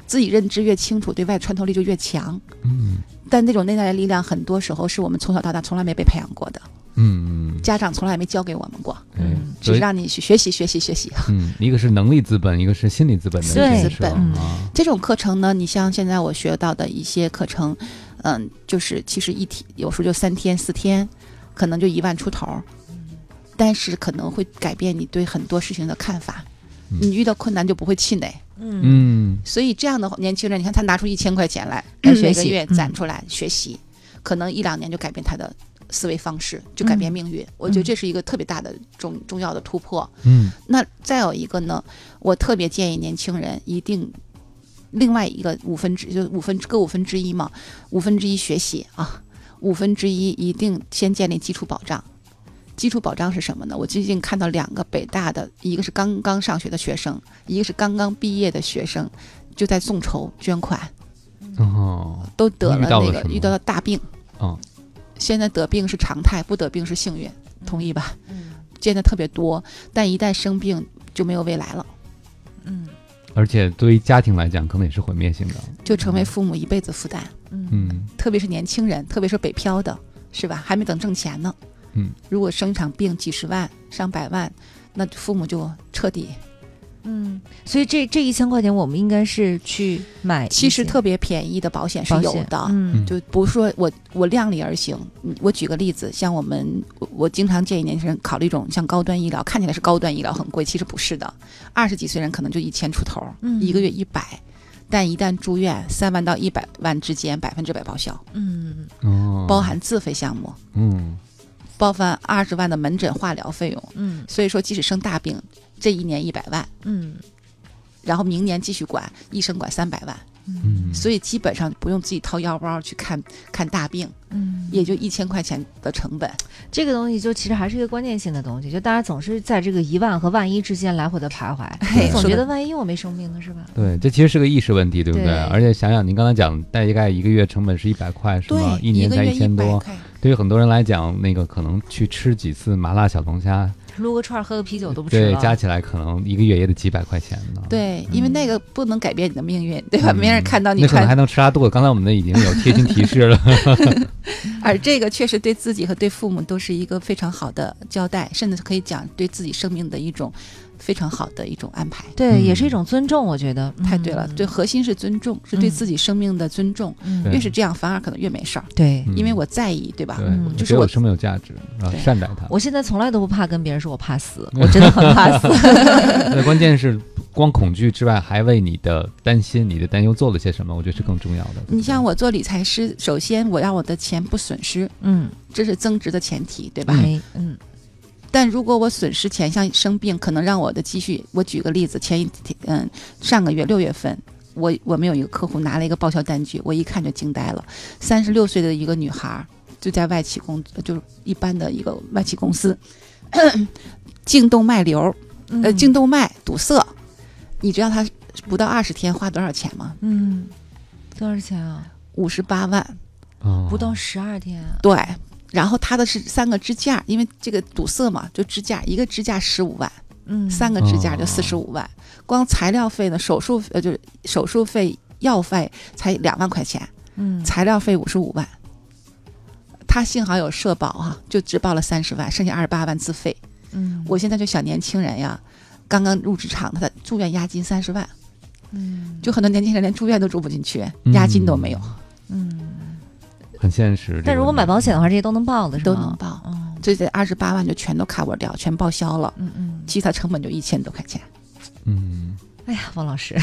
自己认知越清楚，对外穿透力就越强。嗯，但那种内在的力量，很多时候是我们从小到大从来没被培养过的。嗯，家长从来没教给我们过。嗯，只是让你去学习学习学习。嗯，一个是能力资本，一个是心理资本的资本。这种课程呢，你像现在我学到的一些课程，嗯，就是其实一天有时候就三天四天，可能就一万出头。但是可能会改变你对很多事情的看法，你遇到困难就不会气馁。嗯，所以这样的年轻人，你看他拿出一千块钱来，每个月攒出来学习，可能一两年就改变他的思维方式，就改变命运。我觉得这是一个特别大的重重要的突破。嗯，那再有一个呢，我特别建议年轻人一定，另外一个五分之就五分各五分之一嘛，五分之一学习啊，五分之一一定先建立基础保障。基础保障是什么呢？我最近看到两个北大的，一个是刚刚上学的学生，一个是刚刚毕业的学生，就在众筹捐款，哦，都得了那个遇到了大病，哦，现在得病是常态，不得病是幸运，同意吧？嗯，见的特别多，但一旦生病就没有未来了，嗯，而且对于家庭来讲，可能也是毁灭性的，就成为父母一辈子负担，嗯，特别是年轻人，特别是北漂的，是吧？还没等挣钱呢。嗯，如果生一场病几十万上百万，那父母就彻底。嗯，所以这这一千块钱，我们应该是去买，其实特别便宜的保险是有的。嗯，就不是说我我量力而行。我举个例子，像我们我我经常建议年轻人考虑一种像高端医疗，看起来是高端医疗很贵，其实不是的。二十几岁人可能就一千出头，一个月一百，但一旦住院，三万到一百万之间，百分之百报销。嗯，哦，包含自费项目。嗯。包含二十万的门诊化疗费用，嗯，所以说即使生大病，这一年一百万，嗯，然后明年继续管，一生管三百万，嗯，所以基本上不用自己掏腰包去看看大病，嗯，也就一千块钱的成本。这个东西就其实还是一个关键性的东西，就大家总是在这个一万和万一之间来回的徘徊，总觉得万一我没生病呢，是吧？对，这其实是个意识问题，对不对？而且想想您刚才讲，大概一个月成本是一百块，是吗？一年才一千多。对于很多人来讲，那个可能去吃几次麻辣小龙虾，撸个串喝个啤酒都不吃对，加起来可能一个月也得几百块钱呢。对，因为那个不能改变你的命运，对吧？没人看到你，那可能还能吃拉肚子。刚才我们那已经有贴心提示了。而这个确实对自己和对父母都是一个非常好的交代，甚至可以讲对自己生命的一种。非常好的一种安排，对，也是一种尊重，我觉得太对了。对，核心是尊重，是对自己生命的尊重。越是这样，反而可能越没事儿。对，因为我在意，对吧？对，就是我生命有价值啊，善待它。我现在从来都不怕跟别人说我怕死，我真的很怕死。那关键是，光恐惧之外，还为你的担心、你的担忧做了些什么？我觉得是更重要的。你像我做理财师，首先我要我的钱不损失，嗯，这是增值的前提，对吧？嗯。但如果我损失钱，像生病，可能让我的积蓄。我举个例子，前一天，嗯，上个月六月份，我我们有一个客户拿了一个报销单据，我一看就惊呆了。三十六岁的一个女孩，就在外企工，就是一般的一个外企公司，颈动脉瘤，呃，颈动脉堵塞。你知道她不到二十天花多少钱吗？嗯，多少钱啊？五十八万。不到十二天。对。然后他的是三个支架，因为这个堵塞嘛，就支架一个支架十五万，嗯，三个支架就四十五万，光材料费呢，手术呃就是手术费药费才两万块钱，嗯，材料费五十五万，他幸好有社保哈，就只报了三十万，剩下二十八万自费，嗯，我现在就想年轻人呀，刚刚入职场，他的住院押金三十万，嗯，就很多年轻人连住院都住不进去，押金都没有，嗯。很现实，但如果买保险的话，这些都能报的，是都能报。嗯，这这二十八万就全都 cover 掉，全报销了。嗯嗯，其他成本就一千多块钱。嗯，哎呀，王老师，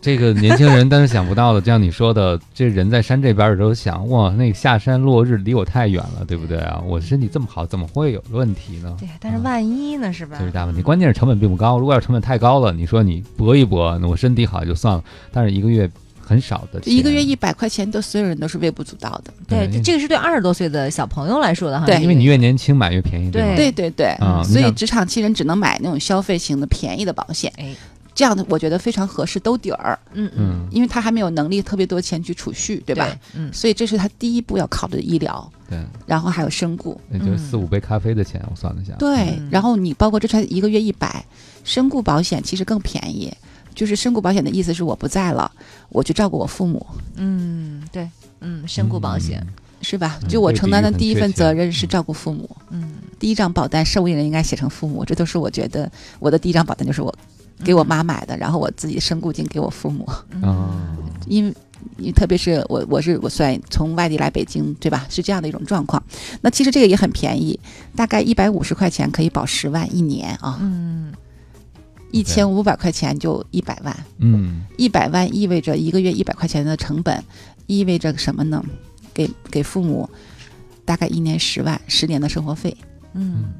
这个年轻人，但是想不到的，就像你说的，这人在山这边的时候想，哇，那个下山落日离我太远了，对不对啊？我身体这么好，怎么会有问题呢？对，但是万一呢，是吧？这是大问题。关键是成本并不高，如果要成本太高了，你说你搏一搏，那我身体好也就算了，但是一个月。很少的，一个月一百块钱，对所有人都是微不足道的。对，这个是对二十多岁的小朋友来说的哈。对，因为你越年轻买越便宜。对，对，对，对。所以职场期人只能买那种消费型的便宜的保险。哎，这样的我觉得非常合适，兜底儿。嗯嗯。因为他还没有能力特别多钱去储蓄，对吧？嗯。所以这是他第一步要考虑的医疗。对。然后还有身故，那就是四五杯咖啡的钱，我算了一下。对。然后你包括这才一个月一百，身故保险其实更便宜。就是身故保险的意思是我不在了，我去照顾我父母。嗯，对，嗯，身故保险是吧？就我承担的第一份责任是照顾父母。嗯，第一张保单受益人应该写成父母，这都是我觉得我的第一张保单就是我给我妈买的，然后我自己身故金给我父母。嗯，因为，特别是我我是我算从外地来北京，对吧？是这样的一种状况。那其实这个也很便宜，大概一百五十块钱可以保十万一年啊。嗯。一千五百块钱就一百万，嗯，一百万意味着一个月一百块钱的成本，意味着什么呢？给给父母大概一年十万，十年的生活费，嗯。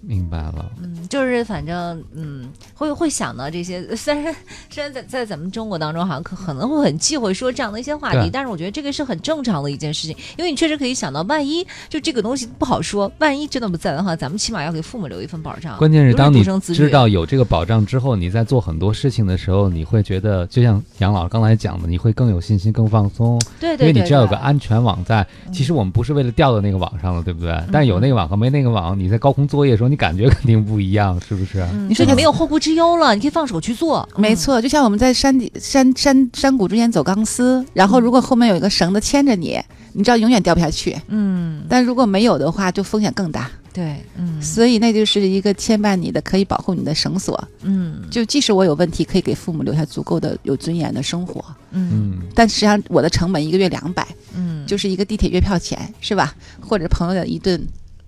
明白了，嗯，就是反正，嗯，会会想到这些。虽然虽然在在咱们中国当中，好像可可能会很忌讳说这样的一些话题，但是我觉得这个是很正常的一件事情，因为你确实可以想到，万一就这个东西不好说，万一真的不在的话，咱们起码要给父母留一份保障。关键是当你知道有这个保障之后，你在做很多事情的时候，你会觉得，就像杨老师刚才讲的，你会更有信心、更放松。对对，因为你知道有个安全网在。其实我们不是为了掉到那个网上了，对不对？但有那个网和没那个网，你在高空作业的时候，你感觉肯定不。一样是不是？你说你没有后顾之忧了，你可以放手去做。没错，就像我们在山底、山山山谷之间走钢丝，然后如果后面有一个绳子牵着你，你知道永远掉不下去。嗯，但如果没有的话，就风险更大。对，嗯，所以那就是一个牵绊你的、可以保护你的绳索。嗯，就即使我有问题，可以给父母留下足够的有尊严的生活。嗯，但实际上我的成本一个月两百，嗯，就是一个地铁月票钱，是吧？或者朋友的一顿。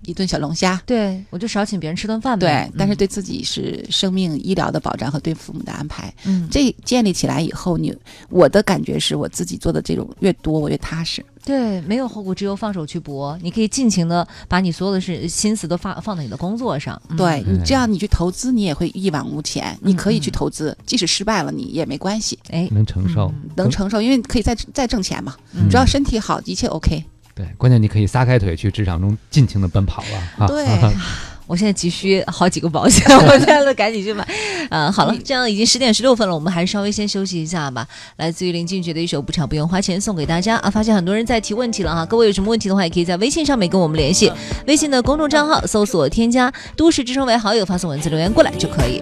一顿小龙虾，对我就少请别人吃顿饭呗。对，但是对自己是生命医疗的保障和对父母的安排。嗯，这建立起来以后，你我的感觉是我自己做的这种越多，我越踏实。对，没有后顾之忧，放手去搏，你可以尽情的把你所有的事心思都放放在你的工作上。对你这样，你去投资，你也会一往无前。你可以去投资，即使失败了，你也没关系。哎，能承受，能承受，因为可以再再挣钱嘛。只要身体好，一切 OK。对，关键你可以撒开腿去职场中尽情的奔跑了。啊对，我现在急需好几个保险，我现在赶紧去买。嗯，好了，这样已经十点十六分了，我们还是稍微先休息一下吧。来自于林俊杰的一首《不吵不用花钱》送给大家啊！发现很多人在提问题了哈，各位有什么问题的话，也可以在微信上面跟我们联系，微信的公众账号搜索添加“都市之声”为好友，发送文字留言过来就可以。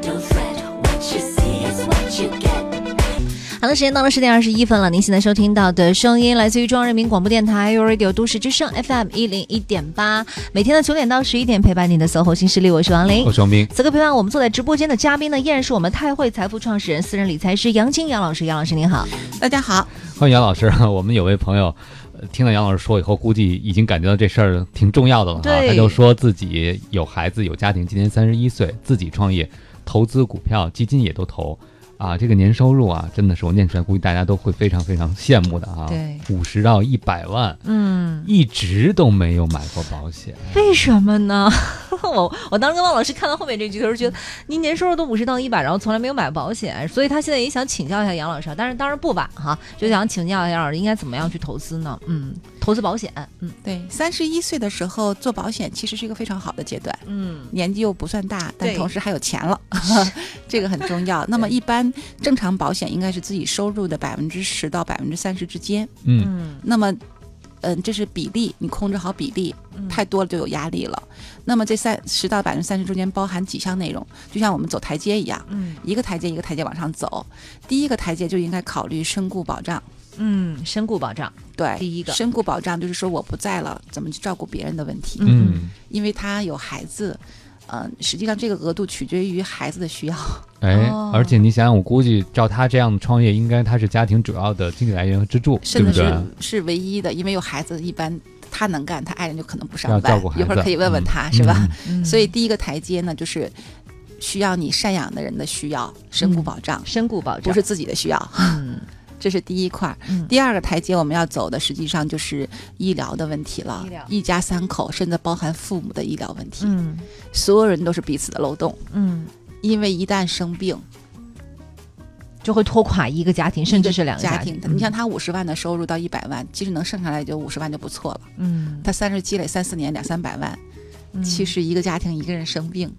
好的，时间到了十点二十一分了。您现在收听到的声音来自于中央人民广播电台 u Radio 都市之声 FM 一零一点八，每天的九点到十一点陪伴您的 SOHO 新势力，我是王林，我是王斌。此刻陪伴我们坐在直播间的嘉宾呢，依然是我们泰汇财富创始人、私人理财师杨青杨老师。杨老师您好，大家好，欢迎杨老师。我们有位朋友听到杨老师说以后，估计已经感觉到这事儿挺重要的了哈。他就说自己有孩子有家庭，今年三十一岁，自己创业，投资股票、基金也都投。啊，这个年收入啊，真的是我念出来，估计大家都会非常非常羡慕的啊。对，五十到一百万，嗯，一直都没有买过保险，为什么呢？我我当时跟汪老师看到后面这句，的时候觉得您年收入都五十到一百，然后从来没有买保险，所以他现在也想请教一下杨老师，但是当然不晚哈，就想请教一下杨老师应该怎么样去投资呢？嗯，投资保险，嗯，对，三十一岁的时候做保险其实是一个非常好的阶段，嗯，年纪又不算大，但同时还有钱了，这个很重要。那么一般。正常保险应该是自己收入的百分之十到百分之三十之间。嗯，那么，嗯，这是比例，你控制好比例，太多了就有压力了。那么这三十到百分之三十中间包含几项内容，就像我们走台阶一样，嗯，一个台阶一个台阶往上走。第一个台阶就应该考虑身故保障。嗯，身故保障，对，第一个身故保障就是说我不在了，怎么去照顾别人的问题。嗯，因为他有孩子。嗯，实际上这个额度取决于孩子的需要。哎，而且你想想，我估计照他这样的创业，应该他是家庭主要的经济来源和支柱，对不对？是唯一的，因为有孩子，一般他能干，他爱人就可能不上班。一会儿可以问问他，是吧？所以第一个台阶呢，就是需要你赡养的人的需要，身故保障，身故保障不是自己的需要。嗯。这是第一块，第二个台阶我们要走的实际上就是医疗的问题了。一家三口，甚至包含父母的医疗问题，嗯，所有人都是彼此的漏洞，嗯，因为一旦生病，就会拖垮一个家庭，甚至是两个家庭。你像他五十万的收入到一百万，其实能剩下来就五十万就不错了，嗯，他三十积累三四年两三百万，其实一个家庭一个人生病。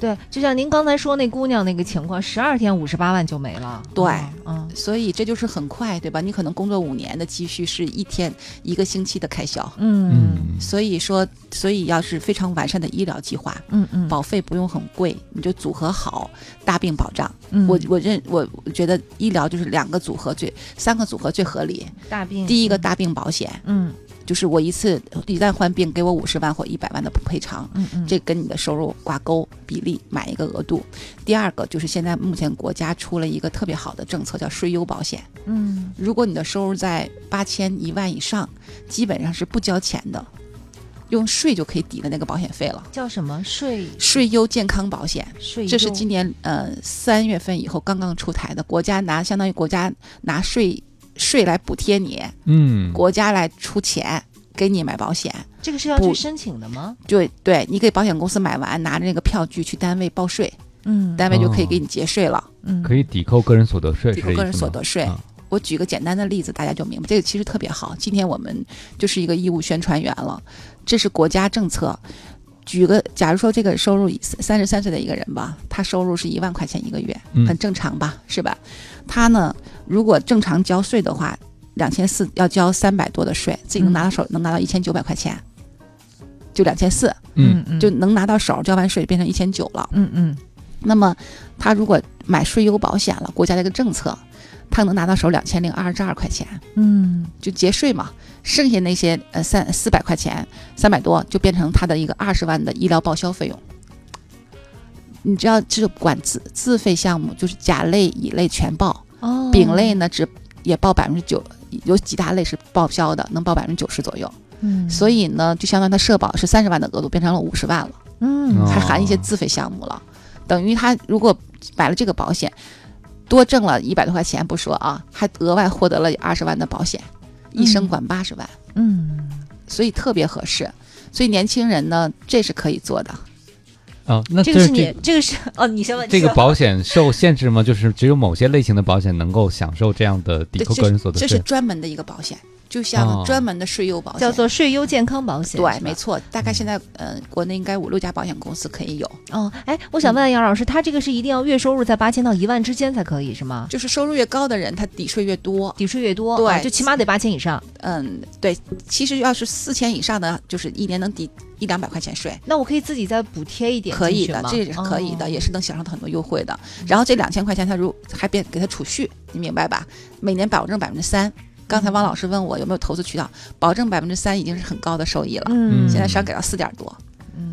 对，就像您刚才说那姑娘那个情况，十二天五十八万就没了。对，嗯，所以这就是很快，对吧？你可能工作五年的积蓄是一天一个星期的开销。嗯，所以说，所以要是非常完善的医疗计划，嗯嗯，保费不用很贵，你就组合好大病保障。我我认我觉得医疗就是两个组合最三个组合最合理。大病，第一个大病保险，嗯。就是我一次一旦患病，给我五十万或一百万的赔偿，嗯嗯，这跟你的收入挂钩比例买一个额度。第二个就是现在目前国家出了一个特别好的政策，叫税优保险，嗯，如果你的收入在八千一万以上，基本上是不交钱的。用税就可以抵的那个保险费了。叫什么税？税优健康保险。税这是今年呃三月份以后刚刚出台的，国家拿相当于国家拿税税来补贴你，嗯，国家来出钱给你买保险。这个是要去申请的吗？对对，你给保险公司买完，拿着那个票据去单位报税，嗯，单位就可以给你结税了，嗯，可以抵扣个人所得税，抵扣个人所得税。我举个简单的例子，大家就明白，这个其实特别好。今天我们就是一个义务宣传员了，这是国家政策。举个，假如说这个收入三十三岁的一个人吧，他收入是一万块钱一个月，很正常吧，是吧？他呢，如果正常交税的话，两千四要交三百多的税，自己能拿到手，能拿到一千九百块钱，就两千四，嗯。嗯，就能拿到手，交完税变成一千九了，嗯嗯。那么他如果买税优保险了，国家这个政策。他能拿到手两千零二十二块钱，嗯，就节税嘛，剩下那些呃三四百块钱，三百多就变成他的一个二十万的医疗报销费用。你只要是管自自费项目，就是甲类、乙类全报，哦，丙类呢只也报百分之九，有几大类是报销的，能报百分之九十左右。嗯，所以呢，就相当于他社保是三十万的额度变成了五十万了，嗯，还含一些自费项目了，等于他如果买了这个保险。多挣了一百多块钱不说啊，还额外获得了二十万的保险，一生管八十万，嗯，所以特别合适。所以年轻人呢，这是可以做的。哦，那这个是你这个是哦，你先问。这个保险受限制吗？就是只有某些类型的保险能够享受这样的抵扣个人所得税？这是专门的一个保险。就像专门的税优保险，叫做税优健康保险。对，没错。大概现在，呃，国内应该五六家保险公司可以有。哦，哎，我想问杨老师，他这个是一定要月收入在八千到一万之间才可以是吗？就是收入越高的人，他抵税越多，抵税越多。对，就起码得八千以上。嗯，对。其实要是四千以上的，就是一年能抵一两百块钱税。那我可以自己再补贴一点，可以的，这也是可以的，也是能享受到很多优惠的。然后这两千块钱，他如还别给他储蓄，你明白吧？每年保证百分之三。刚才汪老师问我有没有投资渠道，保证百分之三已经是很高的收益了。嗯，现在是要给到四点多。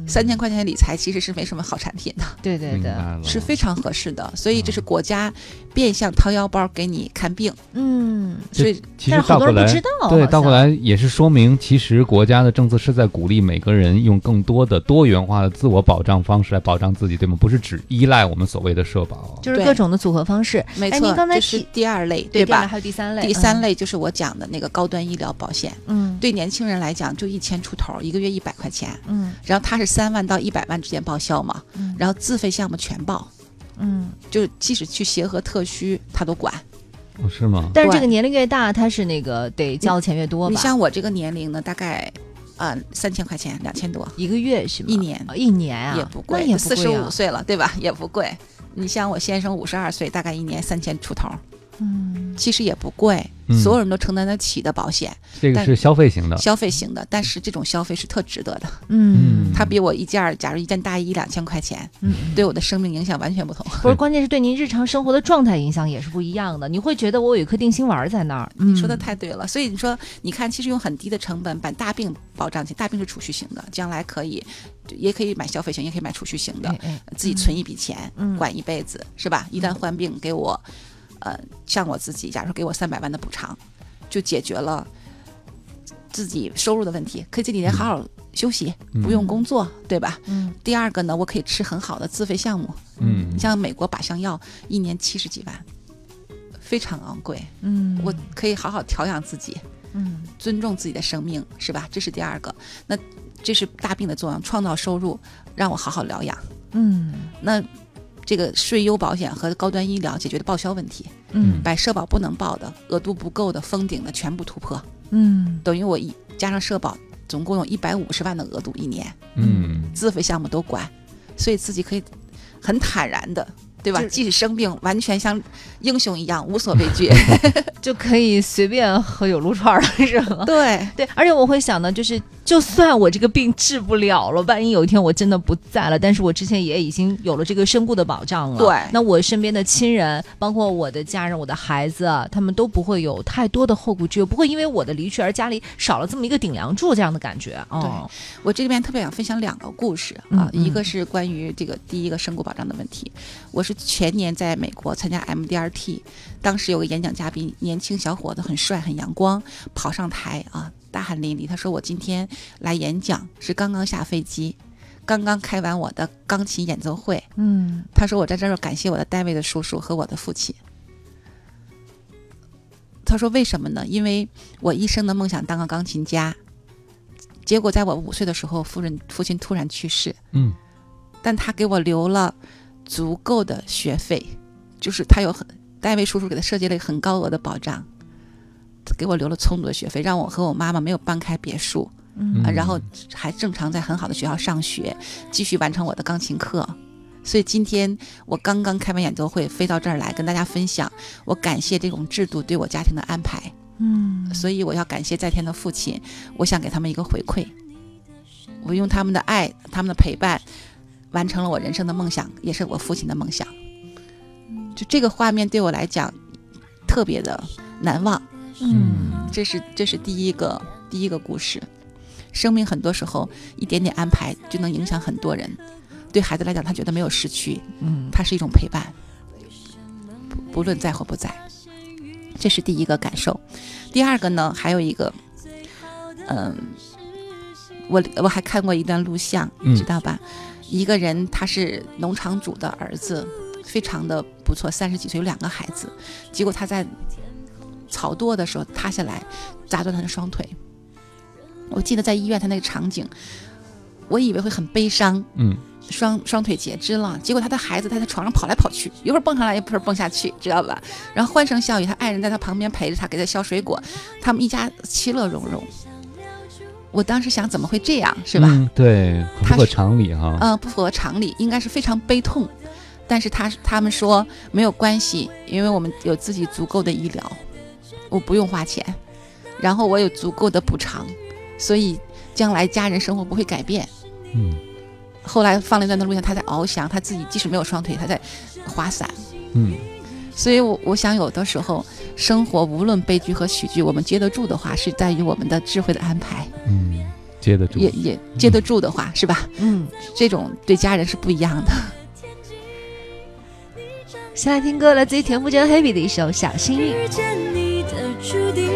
三千块钱理财其实是没什么好产品的，对对对，是非常合适的。所以这是国家变相掏腰包给你看病。嗯，所以其实倒过来，对，倒过来也是说明，其实国家的政策是在鼓励每个人用更多的多元化的自我保障方式来保障自己，对吗？不是只依赖我们所谓的社保，就是各种的组合方式。没错，您刚才是第二类，对吧？还有第三类，第三类就是我讲的那个高端医疗保险。嗯，对年轻人来讲，就一千出头，一个月一百块钱。嗯，然后它是三万到一百万。之间报销嘛，然后自费项目全报，嗯，就是即使去协和特需，他都管，哦，是吗？但是这个年龄越大，他是那个得交的钱越多。你像我这个年龄呢，大概呃三千块钱，两千多一个月是吗？一年一年啊，也不贵，也四十五岁了，对吧？也不贵。你像我先生五十二岁，大概一年三千出头。嗯，其实也不贵，所有人都承担得起的保险。这个是消费型的，消费型的，但是这种消费是特值得的。嗯，它比我一件，假如一件大衣两千块钱，嗯，对我的生命影响完全不同。不是，关键是对您日常生活的状态影响也是不一样的。你会觉得我有一颗定心丸在那儿。你说的太对了。所以你说，你看，其实用很低的成本把大病保障起，大病是储蓄型的，将来可以，也可以买消费型，也可以买储蓄型的，自己存一笔钱，管一辈子，是吧？一旦患病，给我。呃，像我自己，假如说给我三百万的补偿，就解决了自己收入的问题，可以这几年好好休息，不用工作，对吧？嗯。第二个呢，我可以吃很好的自费项目，嗯，你像美国靶向药，一年七十几万，非常昂贵，嗯，我可以好好调养自己，嗯，尊重自己的生命，是吧？这是第二个，那这是大病的作用，创造收入，让我好好疗养，嗯，那。这个税优保险和高端医疗解决的报销问题，嗯，把社保不能报的、额度不够的、封顶的全部突破，嗯，等于我一加上社保，总共有一百五十万的额度一年，嗯，自费项目都管，所以自己可以很坦然的。对吧？即使生病，完全像英雄一样无所畏惧，就可以随便喝有撸串了，是吗？对对，而且我会想呢，就是就算我这个病治不了了，万一有一天我真的不在了，但是我之前也已经有了这个身故的保障了。对，那我身边的亲人，包括我的家人、我的孩子，他们都不会有太多的后顾之忧，不会因为我的离去而家里少了这么一个顶梁柱这样的感觉。哦，我这边特别想分享两个故事啊，一个是关于这个第一个身故保障的问题，我是。前年在美国参加 MDRT，当时有个演讲嘉宾，年轻小伙子，很帅，很阳光，跑上台啊，大汗淋漓。他说我今天来演讲是刚刚下飞机，刚刚开完我的钢琴演奏会。嗯，他说我在这儿感谢我的单位的叔叔和我的父亲。他说为什么呢？因为我一生的梦想当个钢琴家，结果在我五岁的时候，夫人父亲突然去世。嗯，但他给我留了足够的学费，就是他有很单位叔叔给他设计了一个很高额的保障，给我留了充足的学费，让我和我妈妈没有搬开别墅，嗯啊，然后还正常在很好的学校上学，继续完成我的钢琴课。所以今天我刚刚开完演奏会，飞到这儿来跟大家分享，我感谢这种制度对我家庭的安排。嗯，所以我要感谢在天的父亲，我想给他们一个回馈，我用他们的爱、他们的陪伴，完成了我人生的梦想，也是我父亲的梦想。就这个画面对我来讲特别的难忘。嗯，这是这是第一个第一个故事。生命很多时候一点点安排就能影响很多人。对孩子来讲，他觉得没有失去，嗯，他是一种陪伴，不不论在或不在，这是第一个感受。第二个呢，还有一个，嗯，我我还看过一段录像，嗯知道吧？一个人他是农场主的儿子，非常的不错，三十几岁有两个孩子，结果他在草垛的时候塌下来，砸断他的双腿。我记得在医院他那个场景，我以为会很悲伤，嗯双双腿截肢了，结果他的孩子他在床上跑来跑去，一会儿蹦上来，一会儿蹦下去，知道吧？然后欢声笑语，他爱人在他旁边陪着他，给他削水果，他们一家其乐融融。我当时想，怎么会这样，是吧？嗯对，不合常理哈。嗯、不符合常理，应该是非常悲痛。但是他他们说没有关系，因为我们有自己足够的医疗，我不用花钱，然后我有足够的补偿，所以将来家人生活不会改变。嗯后来放了一段的录像，他在翱翔，他自己即使没有双腿，他在滑伞。嗯所以我，我想有的时候，生活无论悲剧和喜剧，我们接得住的话，是在于我们的智慧的安排，嗯，接得住。也也接得住的话，是吧？嗯，这种对家人是不一样的。先来听歌，来自于田馥甄 Happy 的一首《小幸运》。遇见你的注定，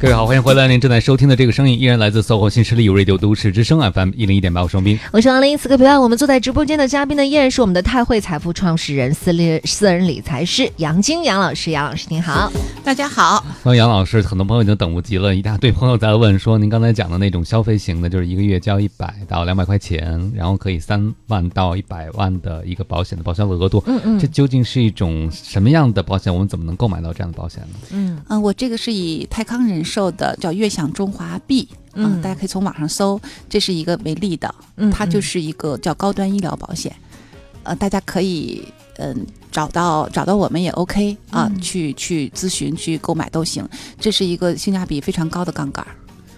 各位好，欢迎回来！您正在收听的这个声音依然来自搜狐新势力 Radio 都市之声 FM 一零一点八，我是双斌。我是王林，此刻陪伴我们坐在直播间的嘉宾呢，依然是我们的泰汇财富创始人、私立私人理财师杨晶杨老师。杨老师您好，大家好，欢迎杨老师，很多朋友已经等不及了，一大堆朋友在问说，您刚才讲的那种消费型的，就是一个月交一百到两百块钱，然后可以三万到一百万的一个保险的报销额度，嗯嗯这究竟是一种什么样的保险？我们怎么能购买到这样的保险呢？嗯嗯、我这个是以泰康人寿的叫悦享中华 B，嗯、嗯大家可以从网上搜，这是一个为例的，嗯，它就是一个叫高端医疗保险，呃，大家可以嗯找到找到我们也 OK 啊，嗯。去去咨询去购买都行，这是一个性价比非常高的杠杆儿。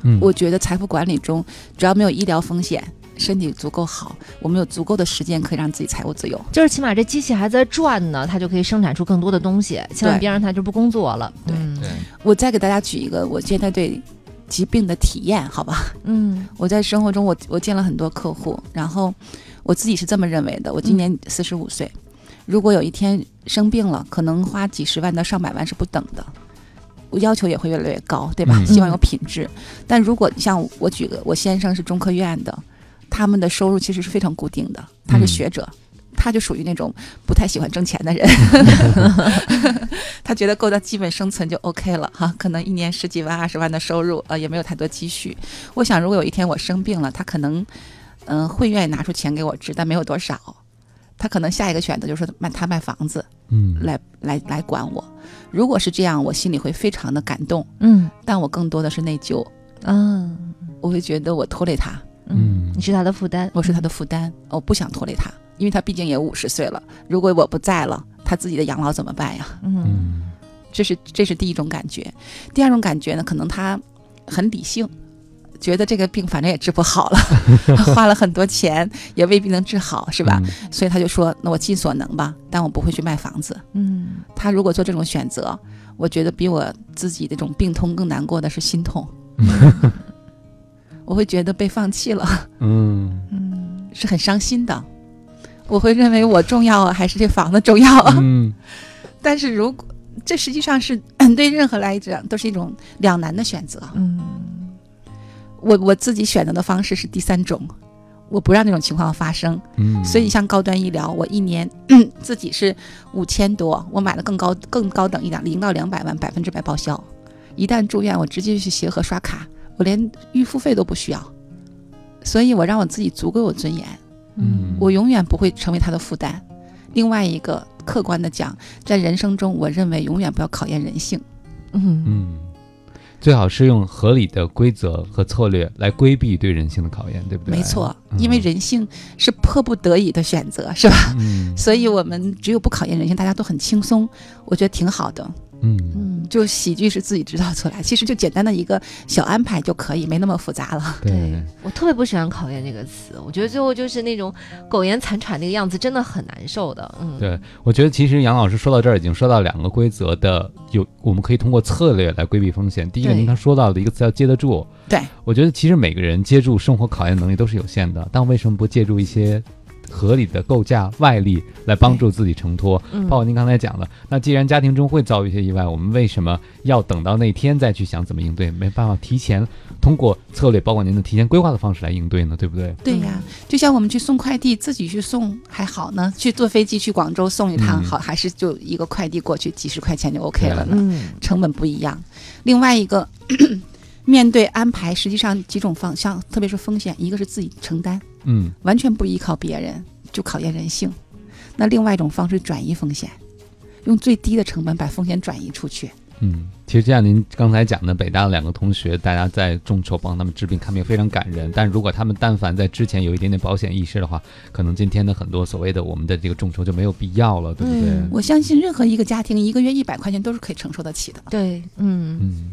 嗯，我觉得财富管理中，只要没有医疗风险，身体足够好，我们有足够的时间可以让自己财务自由。就是起码这机器还在转呢，它就可以生产出更多的东西，千万别让它就不工作了。对嗯对，我再给大家举一个我现在对疾病的体验，好吧？嗯我在生活中我，我见了很多客户，然后我自己是这么认为的：我今年四十五岁，如果有一天生病了，可能花几十万到上百万是不等的。我要求也会越来越高，对吧？嗯希望有品质。但如果像我举个，我先生是中科院的，他们的收入其实是非常固定的，他是嗯学者。他就属于那种不太喜欢挣钱的人，他觉得够到基本生存就 OK 了哈，可能一年十几万、二十万的收入，呃，也没有太多积蓄。我想，如果有一天我生病了，他可能，嗯、会愿意拿出钱给我治，但没有多少。他可能下一个选择就是卖他卖房子嗯，来来来管我。如果是这样，我心里会非常的感动，嗯但我更多的是内疚，嗯我会觉得我拖累他，嗯你是他的负担，我是他的负担，我不想拖累他，因为他毕竟也五十岁了。如果我不在了，他自己的养老怎么办呀？嗯嗯这是这是第一种感觉。第二种感觉呢，可能他很理性，觉得这个病反正也治不好了，花了很多钱也未必能治好，是吧？？所以他就说：“那我尽所能吧，但我不会去卖房子。嗯”他如果做这种选择，我觉得比我自己这种病痛更难过的是心痛。我会觉得被放弃了，嗯嗯是是很伤心的。我会认为我重要还是这房子重要？嗯，但是如果这实际上是 对任何来讲都是一种两难的选择。嗯，我我自己选择的方式是第三种，我不让这种情况发生。嗯，所以像高端医疗，我一年 自己是五千多，我买了更高更高等一点，零到两百万百分之百报销。一旦住院，我直接去协和刷卡，我连预付费都不需要。所以我让我自己足够有尊严。嗯，我永远不会成为他的负担。另外一个客观的讲，在人生中，我认为永远不要考验人性。嗯嗯，最好是用合理的规则和策略来规避对人性的考验，对不对？没错，嗯因为人性是迫不得已的选择，是吧？嗯所以我们只有不考验人性，大家都很轻松，我觉得挺好的。嗯嗯，就喜剧是自己制造出来，其实就简单的一个小安排就可以，没那么复杂了。对，我特别不喜欢考验这个词，我觉得最后就是那种苟延残喘那个样子，真的很难受的。嗯，对，我觉得其实杨老师说到这儿已经说到两个规则的有，我们可以通过策略来规避风险。第一个，您刚说到的一个词叫接得住。对，我觉得其实每个人接住生活考验能力都是有限的，但为什么不借助一些合理的构架外力来帮助自己承托？嗯包括您刚才讲的，那既然家庭中会遭遇一些意外，我们为什么要等到那天再去想怎么应对？没办法提前通过策略，包括您的提前规划的方式来应对呢？对不对？对呀，就像我们去送快递，自己去送还好呢，去坐飞机去广州送一趟嗯好，还是就一个快递过去几十块钱就 OK 了呢？嗯成本不一样。另外一个，面对安排，实际上几种方向，特别是风险，一个是自己承担，嗯完全不依靠别人，就考验人性；那另外一种方式转移风险，用最低的成本把风险转移出去。嗯，其实就像您刚才讲的，北大的两个同学，大家在众筹帮他们治病看病非常感人。但如果他们但凡在之前有一点点保险意识的话，可能今天的很多所谓的我们的这个众筹就没有必要了，对不对？嗯我相信任何一个家庭一个月一百块钱都是可以承受得起的。对，嗯，嗯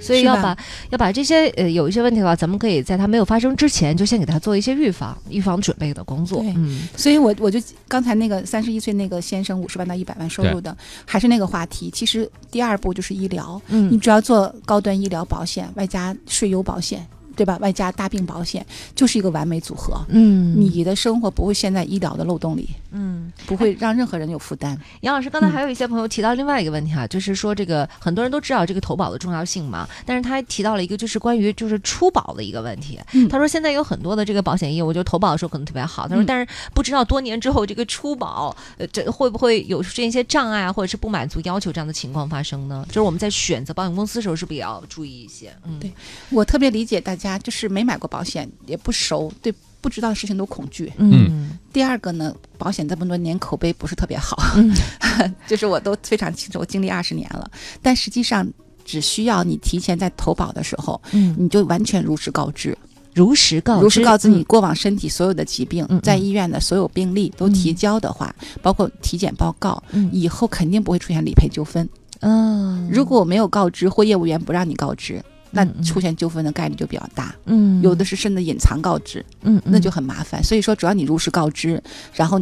所以要把要把这些呃有一些问题的话，咱们可以在它没有发生之前，就先给他做一些预防、预防准备的工作。嗯所以我我就刚才那个三十一岁那个先生五十万到一百万收入的，还是那个话题。其实第二步就是医疗，你嗯只要做高端医疗保险，外加税优保险，对吧？外加大病保险，就是一个完美组合。嗯，你的生活不会陷在医疗的漏洞里，嗯，不会让任何人有负担。杨老师，刚才还有一些朋友提到另外一个问题哈、就是说这个很多人都知道这个投保的重要性嘛，但是他还提到了一个就是关于就是出保的一个问题。嗯他说现在有很多的这个保险业务，就投保的时候可能特别好，他说嗯但是不知道多年之后这个出保，呃，这会不会有出现一些障碍啊，或者是不满足要求这样的情况发生呢？就是我们在选择保险公司的时候，是不是也要注意一些？嗯，对我特别理解大家，就是没买过保险，也不熟，对不知道的事情都恐惧。嗯。第二个呢，保险这么多年口碑不是特别好，嗯。就是我都非常清楚，我经历二十年了。但实际上，只需要你提前在投保的时候，嗯，你就完全如实告知，如实告知，如实告知你嗯过往身体所有的疾病，在医院的所有病例都提交的话，包括体检报告，嗯。以后肯定不会出现理赔纠纷。嗯，如果我没有告知或业务员不让你告知，那出现纠纷的概率就比较大。嗯有的是甚至隐藏告知，嗯，那就很麻烦。所以说，只要你如实告知，然后。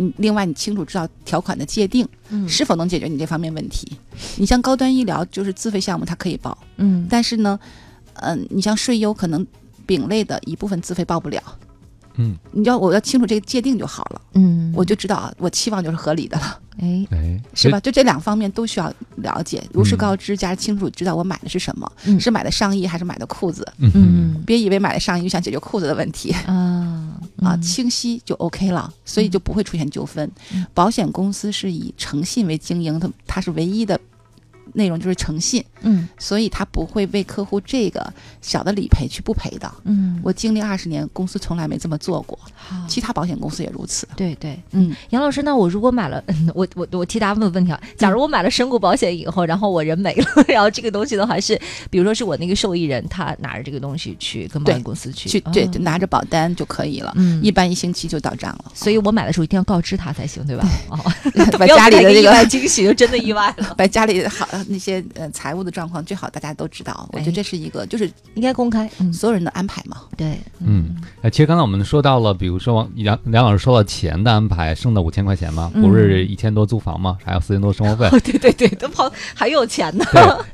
嗯，另外你清楚知道条款的界定嗯是否能解决你这方面问题。你像高端医疗就是自费项目，它可以报，嗯但是呢，嗯、你像税优可能丙类的一部分自费报不了。嗯，你要我要清楚这个界定就好了，嗯，我就知道啊，我期望就是合理的了，哎。哎，是吧？就这两方面都需要了解，如实嗯告知，加上清楚知道我买的是什么，嗯。是买的上衣还是买的裤子，嗯。嗯。别以为买了上衣就想解决裤子的问题。啊。啊，嗯。清晰就 OK 了，所以就不会出现纠纷。嗯。保险公司是以诚信为经营，它它是唯一的内容就是诚信，嗯。所以他不会为客户这个小的理赔去不赔的。嗯，我经历二十年，公司从来没这么做过，其他保险公司也如此。对对，嗯，杨老师，那我如果买了，我我我替大家问个问题啊，假如我买了身故保险以后，然后我人没了，然后这个东西的话是，比如说是我那个受益人，他拿着这个东西去跟保险公司去去对，拿着保单就可以了，嗯。一般一星期就到账了。所以我买的时候一定要告知他才行，对吧？哦，把家里的意外惊喜就真的意外了。把家里好那些呃财务的状况最好大家都知道。我觉得这是一个就是应该公开所有人的安排嘛。对，嗯，哎，其实刚才我们说到了，比如说梁梁老师说了钱的安排，剩的五千块钱嘛，不是一千多租房嘛，还有四千多生活费。对对对，都跑还有钱呢。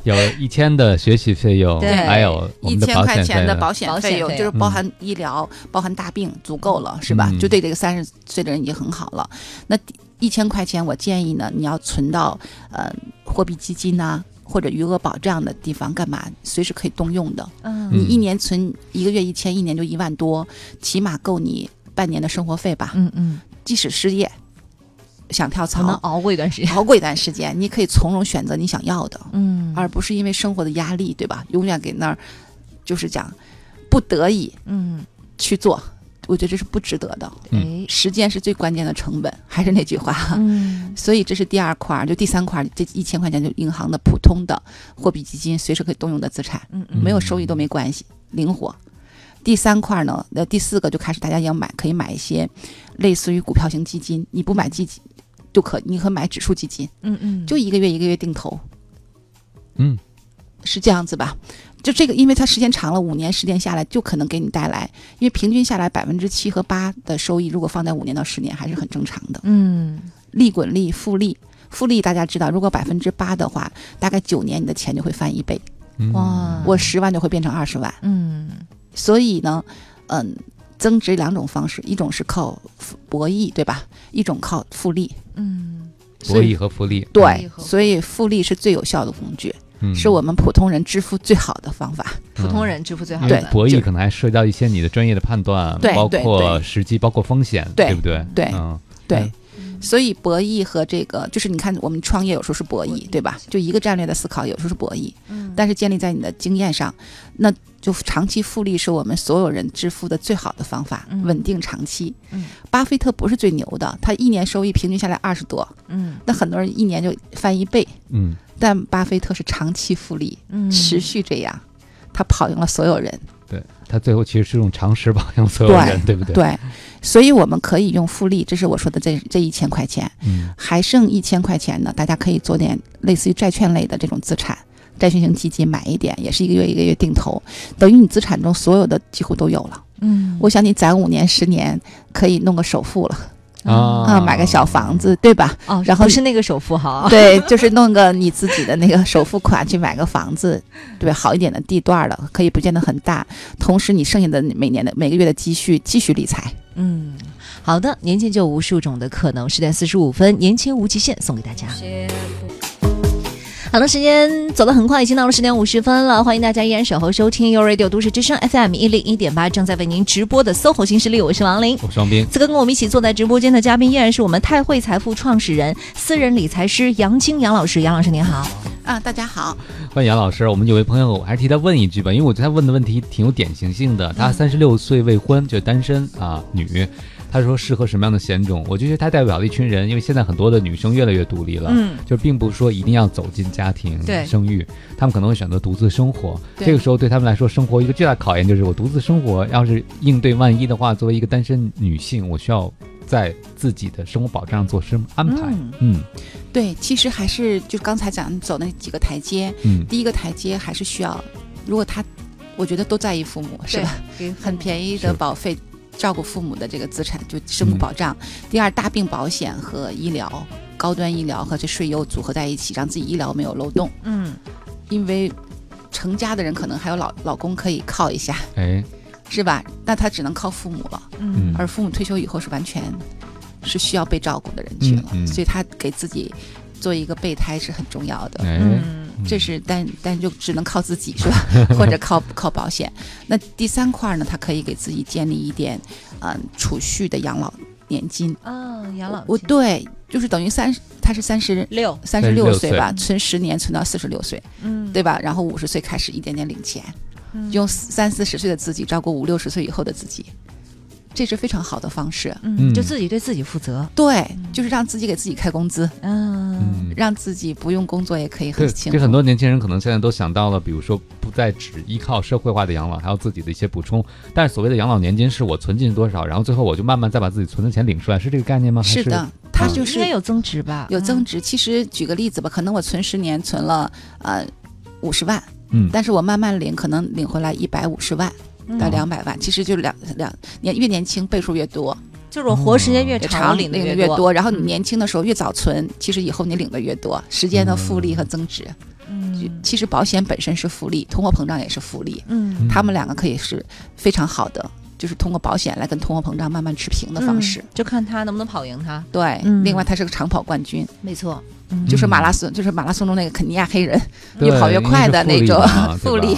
有一千的学习费用，还有一千块钱的保险费用，就是包含医疗、包含大病，足够了，是吧？就对这个三十岁的人已经很好了。那一千块钱，我建议呢，你要存到呃货币基金呐，或者余额宝这样的地方，干嘛？随时可以动用的。嗯，你一年存一个月一千，一年就一万多，起码够你半年的生活费吧。嗯嗯，即使失业，想跳槽，能熬过一段时间，熬过一段时间，你可以从容选择你想要的。嗯，而不是因为生活的压力，对吧？永远给那儿，就是讲不得已，嗯，去做。我觉得这是不值得的。嗯，时间是最关键的成本，还是那句话。嗯，所以这是第二块，就第三块，这一千块钱就银行的普通的货币基金，随时可以动用的资产。嗯嗯，没有收益都没关系，灵活。第三块呢，那第四个就开始大家要买，可以买一些类似于股票型基金。你不买基金就可，你可买指数基金。嗯嗯，就一个月一个月定投。嗯，是这样子吧？就这个，因为它时间长了，五年、十年下来，就可能给你带来，因为平均下来百分之七和八的收益，如果放在五年到十年，还是很正常的。嗯，利滚利、复利、复利，大家知道，如果百分之八的话，大概九年你的钱就会翻一倍。哇，我十万就会变成二十万。嗯，所以呢，嗯，增值两种方式，一种是靠博弈，对吧？一种靠复利。嗯，博弈和复利。对，所以复利是最有效的工具。是我们普通人致富最好的方法。普通人致富最好的博弈可能还涉及到一些你的专业的判断，包括时机，包括风险，对不对？对，对。所以博弈和这个，就是你看，我们创业有时候是博弈，对吧？就一个战略的思考，有时候是博弈。嗯。但是建立在你的经验上，那就长期复利是我们所有人致富的最好的方法，稳定长期。嗯。巴菲特不是最牛的，他一年收益平均下来二十多。嗯。那很多人一年就翻一倍。嗯。但巴菲特是长期复利，嗯，持续这样，他跑赢了所有人。对他最后其实是用常识跑赢所有人，对不对？对，所以我们可以用复利，这是我说的这这一千块钱，嗯，还剩一千块钱呢，大家可以做点类似于债券类的这种资产，债券型基金买一点，也是一个月一个月定投，等于你资产中所有的几乎都有了。嗯，我想你攒五年十年，可以弄个首付了。啊买个小房子，对吧？哦，然后是那个首付哈，对，就是弄个你自己的那个首付款去买个房子，对，好一点的地段的，可以不见得很大。同时，你剩下的每年的每个月的积蓄继续理财。嗯，好的，年轻就无数种的可能。十点四十五分，年轻无极限，送给大家。好的，时间走得很快，已经到了十点五十分了。欢迎大家依然守候收听 u Radio 都市之声 FM 一零一点八，正在为您直播的 SOHO 新势力，我是王琳，我是王斌。此刻跟我们一起坐在直播间的嘉宾依然是我们泰汇财富创始人、私人理财师杨晶杨老师。杨老师您好，啊，大家好，欢迎杨老师。我们有位朋友，我还是替他问一句吧，因为我觉得他问的问题挺有典型性的。他三十六岁未婚，就是单身啊，女。他说适合什么样的险种？我就觉得他代表了一群人，因为现在很多的女生越来越独立了，嗯，就并不是说一定要走进家庭生育，他们可能会选择独自生活。这个时候对他们来说，生活一个巨大考验就是我独自生活，要是应对万一的话，作为一个单身女性，我需要在自己的生活保障上做什么安排？嗯，对，其实还是就刚才讲走那几个台阶，嗯，第一个台阶还是需要，如果他，我觉得都在意父母，是吧？很便宜的保费。照顾父母的这个资产就生活保障，第二大病保险和医疗高端医疗和这税优组合在一起，让自己医疗没有漏洞。嗯，因为成家的人可能还有老老公可以靠一下，哎，是吧？那他只能靠父母了。嗯，而父母退休以后是完全是需要被照顾的人群了，所以他给自己做一个备胎是很重要的。嗯。这是但但就只能靠自己是吧？或者靠靠保险。那第三块呢？他可以给自己建立一点嗯储蓄的养老年金啊，养老我对，就是等于三他是三十六三十六岁吧，存十年存到四十六岁，嗯，对吧？然后五十岁开始一点点领钱，用三四十岁的自己照顾五六十岁以后的自己。这是非常好的方式，嗯，就自己对自己负责，对，就是让自己给自己开工资，嗯，让自己不用工作也可以很轻。这很多年轻人可能现在都想到了，比如说不再只依靠社会化的养老，还有自己的一些补充。但是所谓的养老年金，是我存进多少，然后最后我就慢慢再把自己存的钱领出来，是这个概念吗？是的，它就是应该有增值吧？有增值。其实举个例子吧，可能我存十年存了呃五十万，嗯，但是我慢慢领，可能领回来一百五十万到两百万，其实就两两年越年轻倍数越多。就是我活时间越长，领的越多。然后你年轻的时候越早存，其实以后你领的越多，时间的复利和增值。嗯，其实保险本身是复利，通货膨胀也是复利。嗯，他们两个可以是非常好的，就是通过保险来跟通货膨胀慢慢持平的方式。就看他能不能跑赢他。对，另外他是个长跑冠军。没错，就是马拉松，就是马拉松中那个肯尼亚黑人，越跑越快的那种 复利。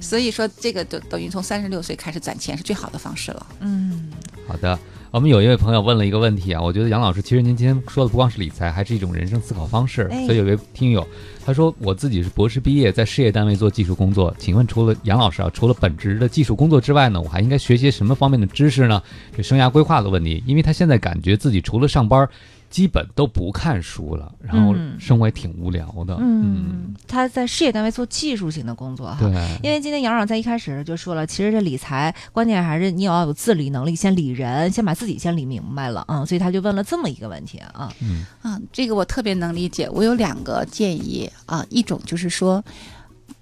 所以说，这个等等于从三十六岁开始攒钱是最好的方式了。嗯，好的。我们有一位朋友问了一个问题啊，我觉得杨老师其实您今天说的不光是理财，还是一种人生思考方式。所以有位听友他说，我自己是博士毕业，在事业单位做技术工作，请问除了杨老师啊，除了本职的技术工作之外呢，我还应该学些什么方面的知识呢？这生涯规划的问题，因为他现在感觉自己除了上班。基本都不看书了，然后生活也挺无聊的。嗯，他在事业单位做技术型的工作哈。对。因为今天杨老在一开始就说了，其实这理财关键还是你要有自理能力，先理人，先把自己先理明白了啊。所以他就问了这么一个问题啊。嗯。啊，这个我特别能理解。我有两个建议啊，一种就是说，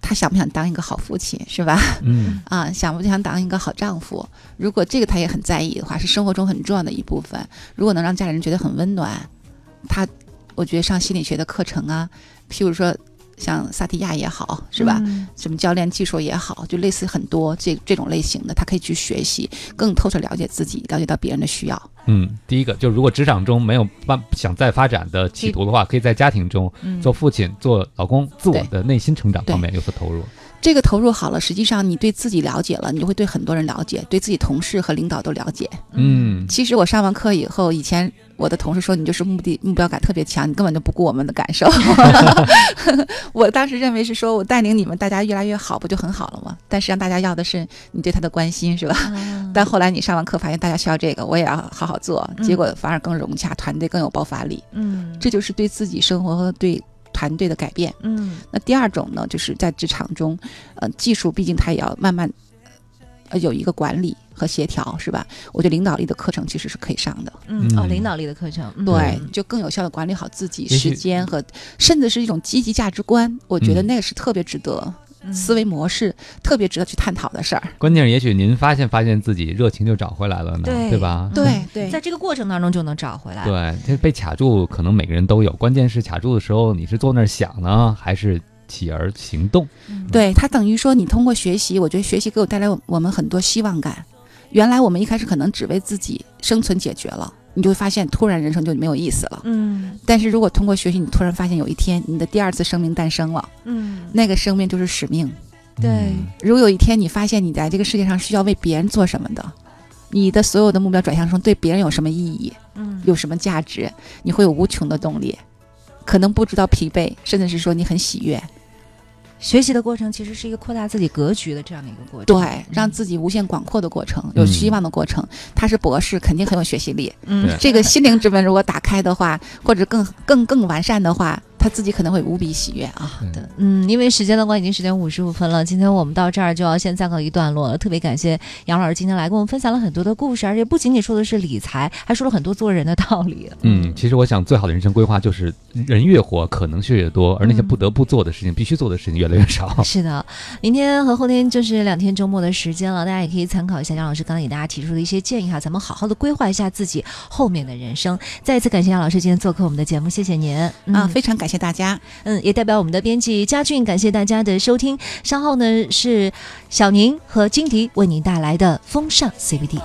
他想不想当一个好父亲，是吧？嗯。啊，想不想当一个好丈夫？如果这个他也很在意的话，是生活中很重要的一部分。如果能让家里人觉得很温暖，他，我觉得上心理学的课程啊，譬如说像萨提亚也好，是吧？什么教练技术也好，就类似很多这这种类型的，他可以去学习，更透彻了解自己，了解到别人的需要。嗯，第一个就如果职场中没有办想再发展的企图的话，可以在家庭中做父亲、做老公，自我的内心成长方面有所投入。这个投入好了，实际上你对自己了解了，你就会对很多人了解，对自己同事和领导都了解。嗯，其实我上完课以后，以前我的同事说你就是目的目标感特别强，你根本就不顾我们的感受。我当时认为是说我带领你们大家越来越好，不就很好了吗？但实际上大家要的是你对他的关心，是吧？但后来你上完课发现大家需要这个，我也要好好做，结果反而更融洽，团队更有爆发力。嗯，这就是对自己生活和对。团队的改变，嗯，那第二种呢，就是在职场中，呃，技术毕竟它也要慢慢，呃，有一个管理和协调，是吧？我觉得领导力的课程其实是可以上的，嗯，哦，领导力的课程，对，就更有效的管理好自己时间和，甚至是一种积极价值观，我觉得那个是特别值得。思维模式特别值得去探讨的事儿。关键是，也许您发现发现自己热情就找回来了呢，对吧？对 对，在这个过程当中就能找回来。对，这被卡住，可能每个人都有。关键是卡住的时候，你是坐那儿想呢，还是起而行动？对他等于说，你通过学习，我觉得学习给我带来我们很多希望感。原来我们一开始可能只为自己生存解决了。你就会发现，突然人生就没有意思了。嗯，但是如果通过学习，你突然发现有一天你的第二次生命诞生了。嗯，那个生命就是使命。对，如果有一天你发现你在这个世界上需要为别人做什么的，你的所有的目标转向成对别人有什么意义，嗯，有什么价值，你会有无穷的动力，可能不知道疲惫，甚至是说你很喜悦。学习的过程其实是一个扩大自己格局的这样的一个过程，对，让自己无限广阔的过程，有希望的过程。他是博士，肯定很有学习力。嗯，这个心灵之门如果打开的话，或者更更更完善的话。他自己可能会无比喜悦啊！的，嗯，因为时间的关系，已经时间五十五分了。今天我们到这儿就要先暂告一段落了。特别感谢杨老师今天来跟我们分享了很多的故事，而且不仅仅说的是理财，还说了很多做人的道理。嗯，其实我想，最好的人生规划就是人越活，可能性越多，而那些不得不做的事情、必须做的事情越来越少。是的，明天和后天就是两天周末的时间了，大家也可以参考一下杨老师刚才给大家提出的一些建议哈，咱们好好的规划一下自己后面的人生。再一次感谢杨老师今天做客我们的节目，谢谢您啊，非常感谢大家。嗯。也代表我们的编辑佳俊，感谢大家的收听。稍后呢是小宁和金迪为您带来的风尚 CBD。